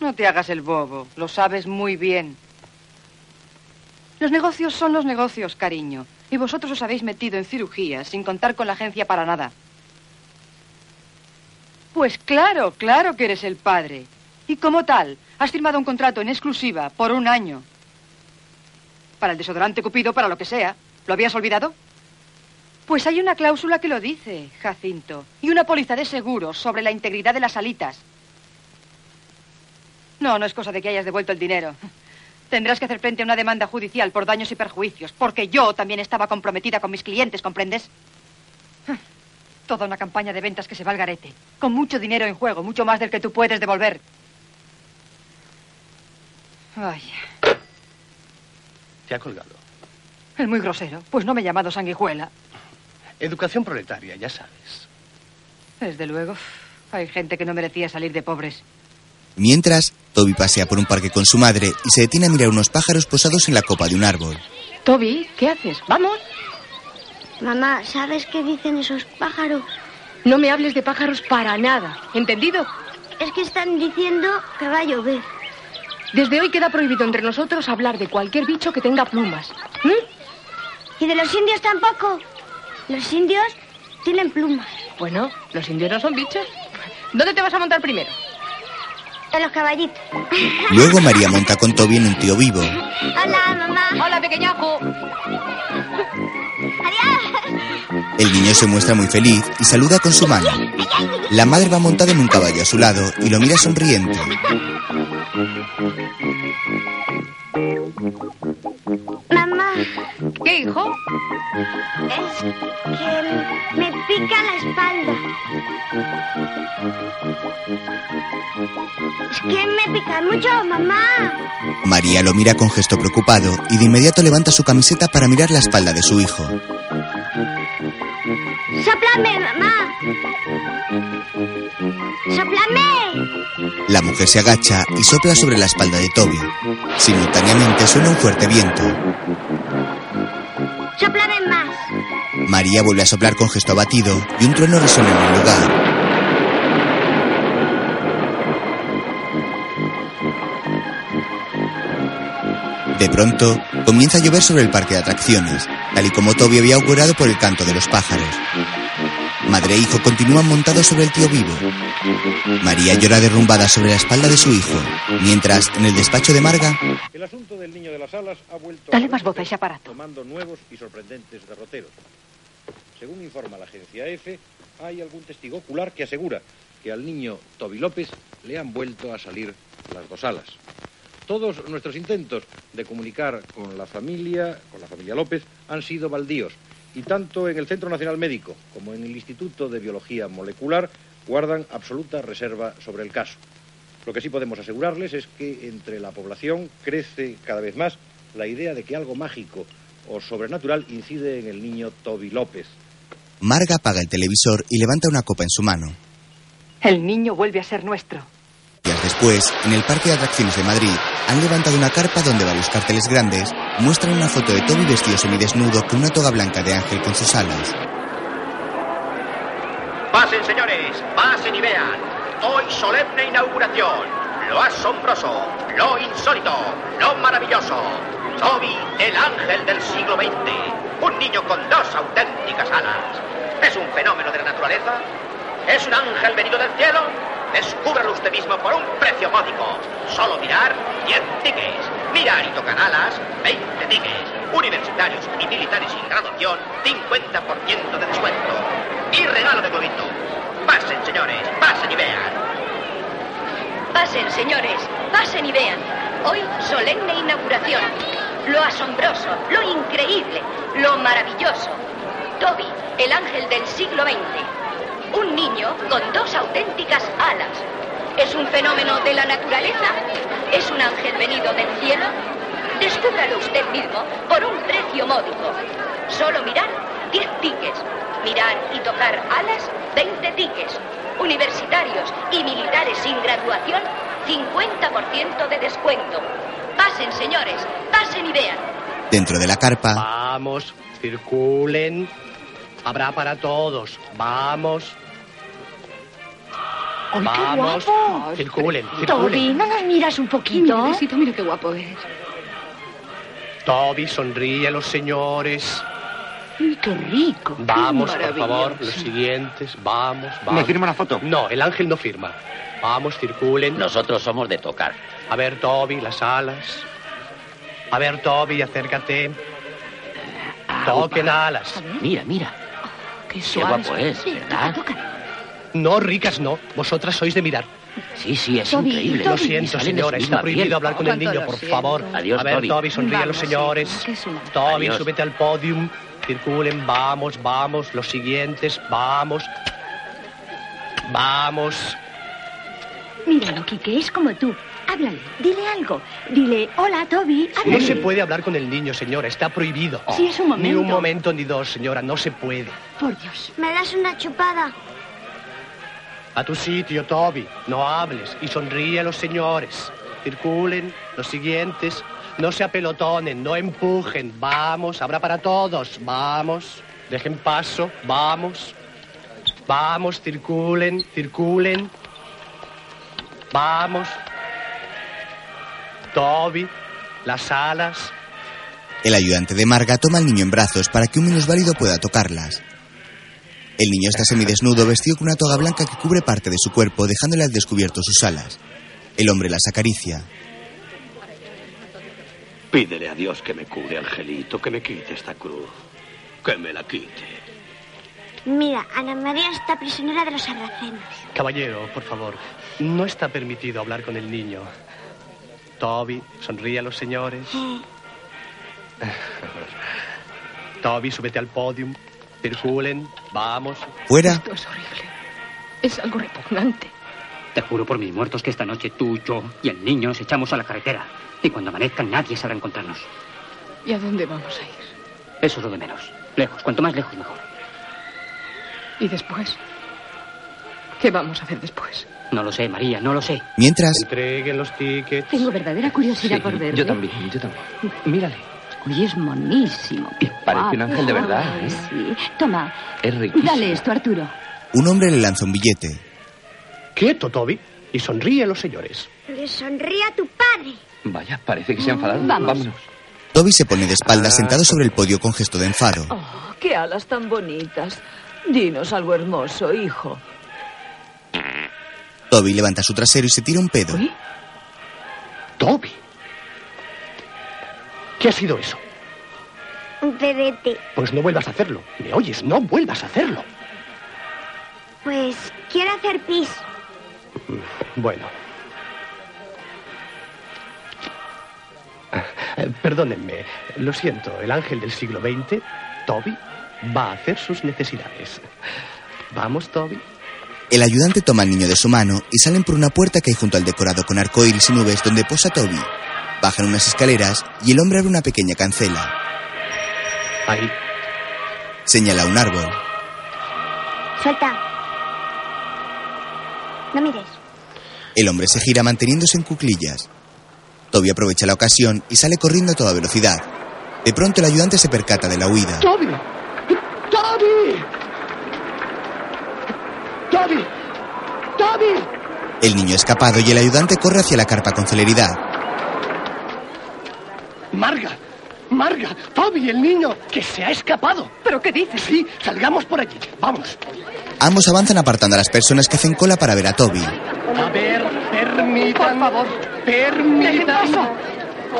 No te hagas el bobo, lo sabes muy bien. Los negocios son los negocios, cariño. Y vosotros os habéis metido en cirugía sin contar con la agencia para nada. Pues claro, claro que eres el padre. Y como tal, has firmado un contrato en exclusiva por un año. Para el desodorante Cupido, para lo que sea. ¿Lo habías olvidado? Pues hay una cláusula que lo dice, Jacinto. Y una póliza de seguros sobre la integridad de las alitas. No, no es cosa de que hayas devuelto el dinero. Tendrás que hacer frente a una demanda judicial por daños y perjuicios, porque yo también estaba comprometida con mis clientes, ¿comprendes? Toda una campaña de ventas que se va al garete, con mucho dinero en juego, mucho más del que tú puedes devolver. Vaya, Te ha colgado. es muy grosero, pues no me he llamado sanguijuela. Educación proletaria, ya sabes. Desde luego, hay gente que no merecía salir de pobres. Mientras, Toby pasea por un parque con su madre y se detiene a mirar unos pájaros posados en la copa de un árbol. Toby, ¿qué haces? Vamos. Mamá, ¿sabes qué dicen esos pájaros? No me hables de pájaros para nada. ¿Entendido? Es que están diciendo que va a llover. Desde hoy queda prohibido entre nosotros hablar de cualquier bicho que tenga plumas. ¿Mm? ¿Y de los indios tampoco? Los indios tienen plumas. Bueno, los indios no son bichos. ¿Dónde te vas a montar primero? En los caballitos. Luego María monta con Toby en un tío vivo. Hola, mamá. Hola, pequeñajo. El niño se muestra muy feliz y saluda con su mano. La madre va montada en un caballo a su lado y lo mira sonriente. Mamá, ¿Qué, hijo? es que me pica la espalda. Es que me pica mucho, mamá. María lo mira con gesto preocupado y de inmediato levanta su camiseta para mirar la espalda de su hijo. ¡Soplame, mamá! ¡Soplame! La mujer se agacha y sopla sobre la espalda de Toby. Simultáneamente suena un fuerte viento. ¡Soplame más! María vuelve a soplar con gesto abatido y un trueno resuena en el lugar. De pronto, comienza a llover sobre el parque de atracciones, tal y como Toby había augurado por el canto de los pájaros. Madre e hijo continúan montados sobre el tío vivo. María llora derrumbada sobre la espalda de su hijo, mientras, en el despacho de Marga, El asunto del niño de las alas ha vuelto Dale a más voz a ese aparato. tomando nuevos y sorprendentes derroteros. Según informa la agencia EFE, hay algún testigo ocular que asegura que al niño Toby López le han vuelto a salir las dos alas. Todos nuestros intentos de comunicar con la familia, con la familia López, han sido baldíos. Y tanto en el Centro Nacional Médico como en el Instituto de Biología Molecular guardan absoluta reserva sobre el caso. Lo que sí podemos asegurarles es que entre la población crece cada vez más la idea de que algo mágico o sobrenatural incide en el niño Toby López. Marga apaga el televisor y levanta una copa en su mano. El niño vuelve a ser nuestro. Días después, en el Parque de Atracciones de Madrid, han levantado una carpa donde varios carteles grandes muestran una foto de Toby vestido semidesnudo con una toga blanca de ángel con sus alas. Pasen, señores, pasen y vean. Hoy solemne inauguración. Lo asombroso, lo insólito, lo maravilloso. Toby, el ángel del siglo XX. Un niño con dos auténticas alas. ¿Es un fenómeno de la naturaleza? ¿Es un ángel venido del cielo? Descúbralo usted mismo por un precio módico. Solo mirar 10 tickets. Mirar y tocar alas, 20 tickets. Universitarios y militares sin graduación, 50% de descuento. Y regalo de globito. Pasen, señores, pasen y vean. Pasen, señores, pasen y vean. Hoy, solemne inauguración. Lo asombroso, lo increíble, lo maravilloso. Toby, el ángel del siglo XX. Un niño con dos auténticas alas. ¿Es un fenómeno de la naturaleza? ¿Es un ángel venido del cielo? Descúbralo usted mismo por un precio módico. Solo mirar 10 tickets. Mirar y tocar alas, 20 tickets. Universitarios y militares sin graduación, 50% de descuento. Pasen, señores, pasen y vean. Dentro de la carpa, Vamos, circulen. Habrá para todos. Vamos. ¡Ay, qué Vamos. guapo! Circulen, Toby, circulen. ¿no nos miras un poquito? Mi bebecito, mira qué guapo eres. Toby, sonríe a los señores. Ay, qué rico. Vamos, qué por favor, los siguientes. Vamos, vamos. ¿Me firma una foto? No, el ángel no firma. Vamos, circulen. Nosotros somos de tocar. A ver, Toby, las alas. A ver, Toby, acércate. Toquen alas. Mira, mira. Qué guapo es, ¿verdad? No, ricas no. Vosotras sois de mirar. Sí, sí, es Toby, increíble. Lo siento, señora. Está prohibido hablar con el niño, por favor. Adiós, a ver, Toby. Toby, sonríe a los señores. Toby, Adiós. súbete al podium. Circulen, vamos, vamos. Los siguientes, vamos. Vamos. Míralo, Quique, es como tú. Háblale, dile algo. Dile, hola, Toby, No se puede hablar con el niño, señora. Está prohibido. Sí, es un Ni un momento. momento ni dos, señora. No se puede. Por Dios. ¿Me das una chupada? A tu sitio, Toby. No hables y sonríe a los señores. Circulen, los siguientes. No se apelotonen, no empujen. Vamos, habrá para todos. Vamos. Dejen paso. Vamos. Vamos, circulen, circulen. Vamos. Toby, las alas. El ayudante de Marga toma al niño en brazos para que un minusválido pueda tocarlas. El niño está semidesnudo, vestido con una toga blanca que cubre parte de su cuerpo, dejándole al descubierto sus alas. El hombre las acaricia. Pídele a Dios que me cure, Angelito, que me quite esta cruz. Que me la quite. Mira, Ana María está prisionera de los sarracenos. Caballero, por favor, no está permitido hablar con el niño. Toby, sonríe a los señores. Toby, súbete al podium. Circulen, vamos. Fuera. Esto es horrible. Es algo repugnante. Te juro por mis muertos que esta noche tú, yo y el niño nos echamos a la carretera. Y cuando amanezca nadie sabrá encontrarnos. ¿Y a dónde vamos a ir? Eso es lo de menos. Lejos, cuanto más lejos mejor. ¿Y después? ¿Qué vamos a hacer después? No lo sé, María, no lo sé. Mientras, Entreguen los tickets. Tengo verdadera curiosidad Sí, por verlo. yo también, yo también. Mírale. Uy, es monísimo. qué Parece un ángel de verdad, ¿eh? Sí. Toma, Es riquísimo. dale esto, Arturo. un hombre le lanza un billete. Quieto, Toby, y sonríe a los señores. Le sonríe a tu padre. Vaya, parece que se ha enfadado. Vamos. Vámonos. Toby se pone de espaldas sentado sobre el podio con gesto de enfado. Oh, qué alas tan bonitas. Dinos algo hermoso, hijo. Toby levanta su trasero y se tira un pedo. Toby. ¿Qué ha sido eso? Un pedete. Pues no vuelvas a hacerlo. ¿Me oyes? No vuelvas a hacerlo. Pues quiero hacer pis. Bueno. Eh, Perdónenme, lo siento, el ángel del siglo XX, Toby, va a hacer sus necesidades. Vamos, Toby. El ayudante toma al niño de su mano y salen por una puerta que hay junto al decorado con arcoíris y nubes donde posa Toby. Bajan unas escaleras y el hombre abre una pequeña cancela. Ahí. Señala un árbol. Suelta. No mires. El hombre se gira manteniéndose en cuclillas. Toby aprovecha la ocasión y sale corriendo a toda velocidad. De pronto el ayudante se percata de la huida. ¡Toby! ¡Toby! ¡Toby! ¡Toby! El niño ha escapado y el ayudante corre hacia la carpa con celeridad. ¡Marga! ¡Marga! ¡Toby, el niño! ¡Que se ha escapado! ¿Pero qué dices? Sí, salgamos por allí. Vamos. Ambos avanzan apartando a las personas que hacen cola para ver a Toby. A ver, permitan. Por favor, permitan.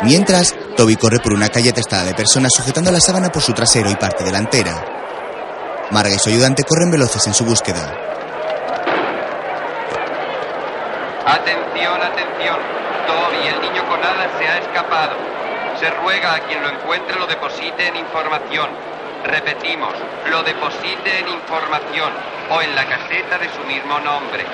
Mientras, Toby corre por una calle atestada de personas sujetando la sábana por su trasero y parte delantera. Marga y su ayudante corren veloces en su búsqueda. Atención, atención. Toby, el niño con alas, se ha escapado. Se ruega a quien lo encuentre lo deposite en información. Repetimos, lo deposite en información o en la caseta de su mismo nombre.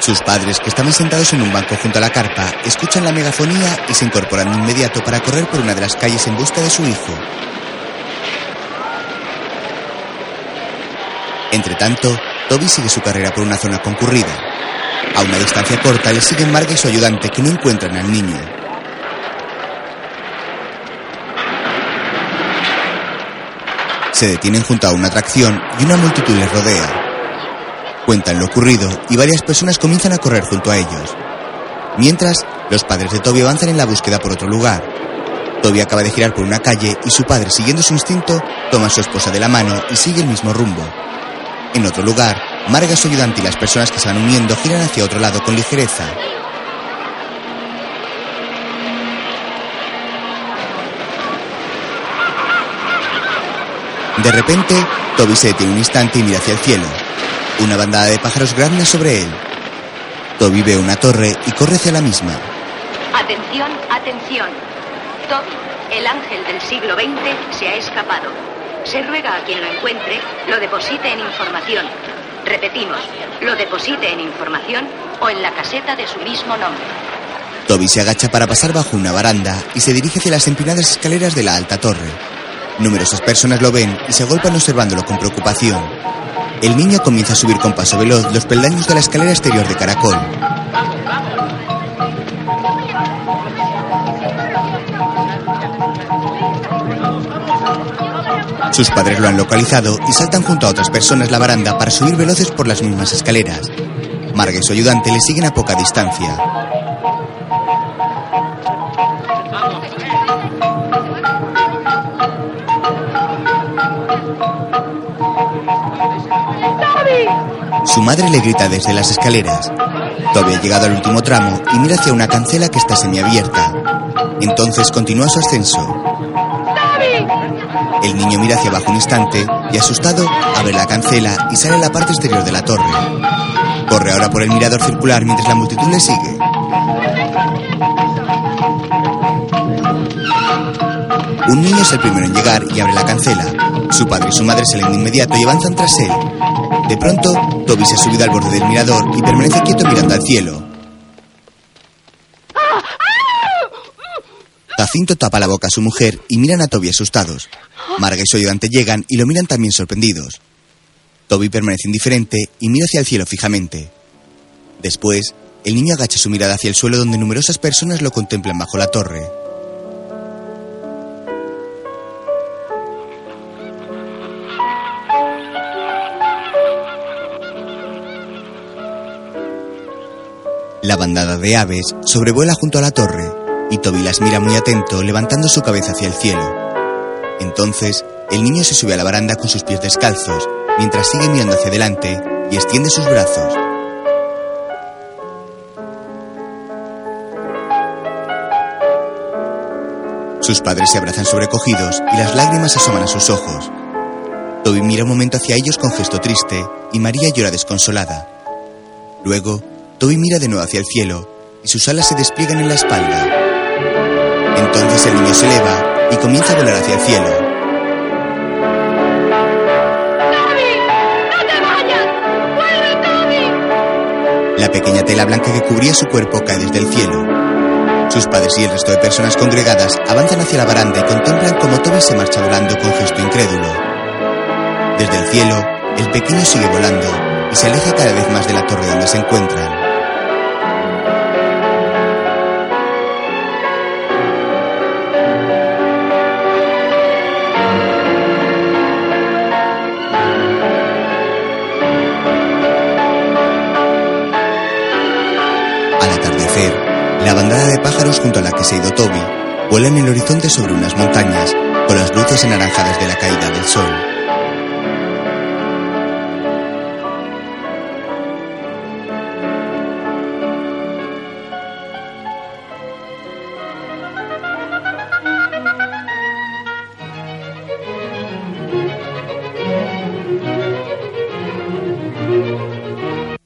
Sus padres, que estaban sentados en un banco junto a la carpa, escuchan la megafonía y se incorporan de inmediato para correr por una de las calles en busca de su hijo. Entre tanto, Toby sigue su carrera por una zona concurrida. A una distancia corta le siguen Marga y su ayudante que no encuentran al niño. Se detienen junto a una atracción y una multitud les rodea. Cuentan lo ocurrido y varias personas comienzan a correr junto a ellos. Mientras, los padres de Toby avanzan en la búsqueda por otro lugar. Toby acaba de girar por una calle y su padre, siguiendo su instinto, toma a su esposa de la mano y sigue el mismo rumbo. En otro lugar, Marga, su ayudante y las personas que se van uniendo giran hacia otro lado con ligereza. De repente, Toby se detiene un instante y mira hacia el cielo. Una bandada de pájaros grandes sobre él. Toby ve una torre y corre hacia la misma. Atención, atención. Toby, el ángel del siglo XX, se ha escapado. Se ruega a quien lo encuentre lo deposite en información. Repetimos, lo deposite en información o en la caseta de su mismo nombre. Toby se agacha para pasar bajo una baranda y se dirige hacia las empinadas escaleras de la alta torre. Numerosas personas lo ven y se agolpan observándolo con preocupación. El niño comienza a subir con paso veloz los peldaños de la escalera exterior de caracol. Sus padres lo han localizado y saltan junto a otras personas la baranda para subir veloces por las mismas escaleras. Marga y su ayudante le siguen a poca distancia. Su madre le grita desde las escaleras. Toby ha llegado al último tramo y mira hacia una cancela que está semiabierta. Entonces continúa su ascenso. El niño mira hacia abajo un instante y asustado abre la cancela y sale a la parte exterior de la torre. Corre ahora por el mirador circular mientras la multitud le sigue. Un niño es el primero en llegar y abre la cancela. Su padre y su madre salen de inmediato y avanzan tras él. De pronto, Toby se ha subido al borde del mirador y permanece quieto mirando al cielo. Jacinto tapa la boca a su mujer y miran a Toby asustados. Marga y su ayudante llegan y lo miran también sorprendidos. Toby permanece indiferente y mira hacia el cielo fijamente. Después, el niño agacha su mirada hacia el suelo donde numerosas personas lo contemplan bajo la torre. La bandada de aves sobrevuela junto a la torre y Toby las mira muy atento levantando su cabeza hacia el cielo. Entonces, el niño se sube a la baranda con sus pies descalzos mientras sigue mirando hacia adelante y extiende sus brazos. Sus padres se abrazan sobrecogidos y las lágrimas asoman a sus ojos. Toby mira un momento hacia ellos con gesto triste y María llora desconsolada. Luego, Toby mira de nuevo hacia el cielo y sus alas se despliegan en la espalda. Entonces el niño se eleva y comienza a volar hacia el cielo. La pequeña tela blanca que cubría su cuerpo cae desde el cielo. Sus padres y el resto de personas congregadas avanzan hacia la baranda y contemplan cómo Toby se marcha volando con gesto incrédulo. Desde el cielo, el pequeño sigue volando y se aleja cada vez más de la torre donde se encuentran. Pájaros junto a la que se ha ido Toby vuela en el horizonte sobre unas montañas con las luces anaranjadas de la caída del sol.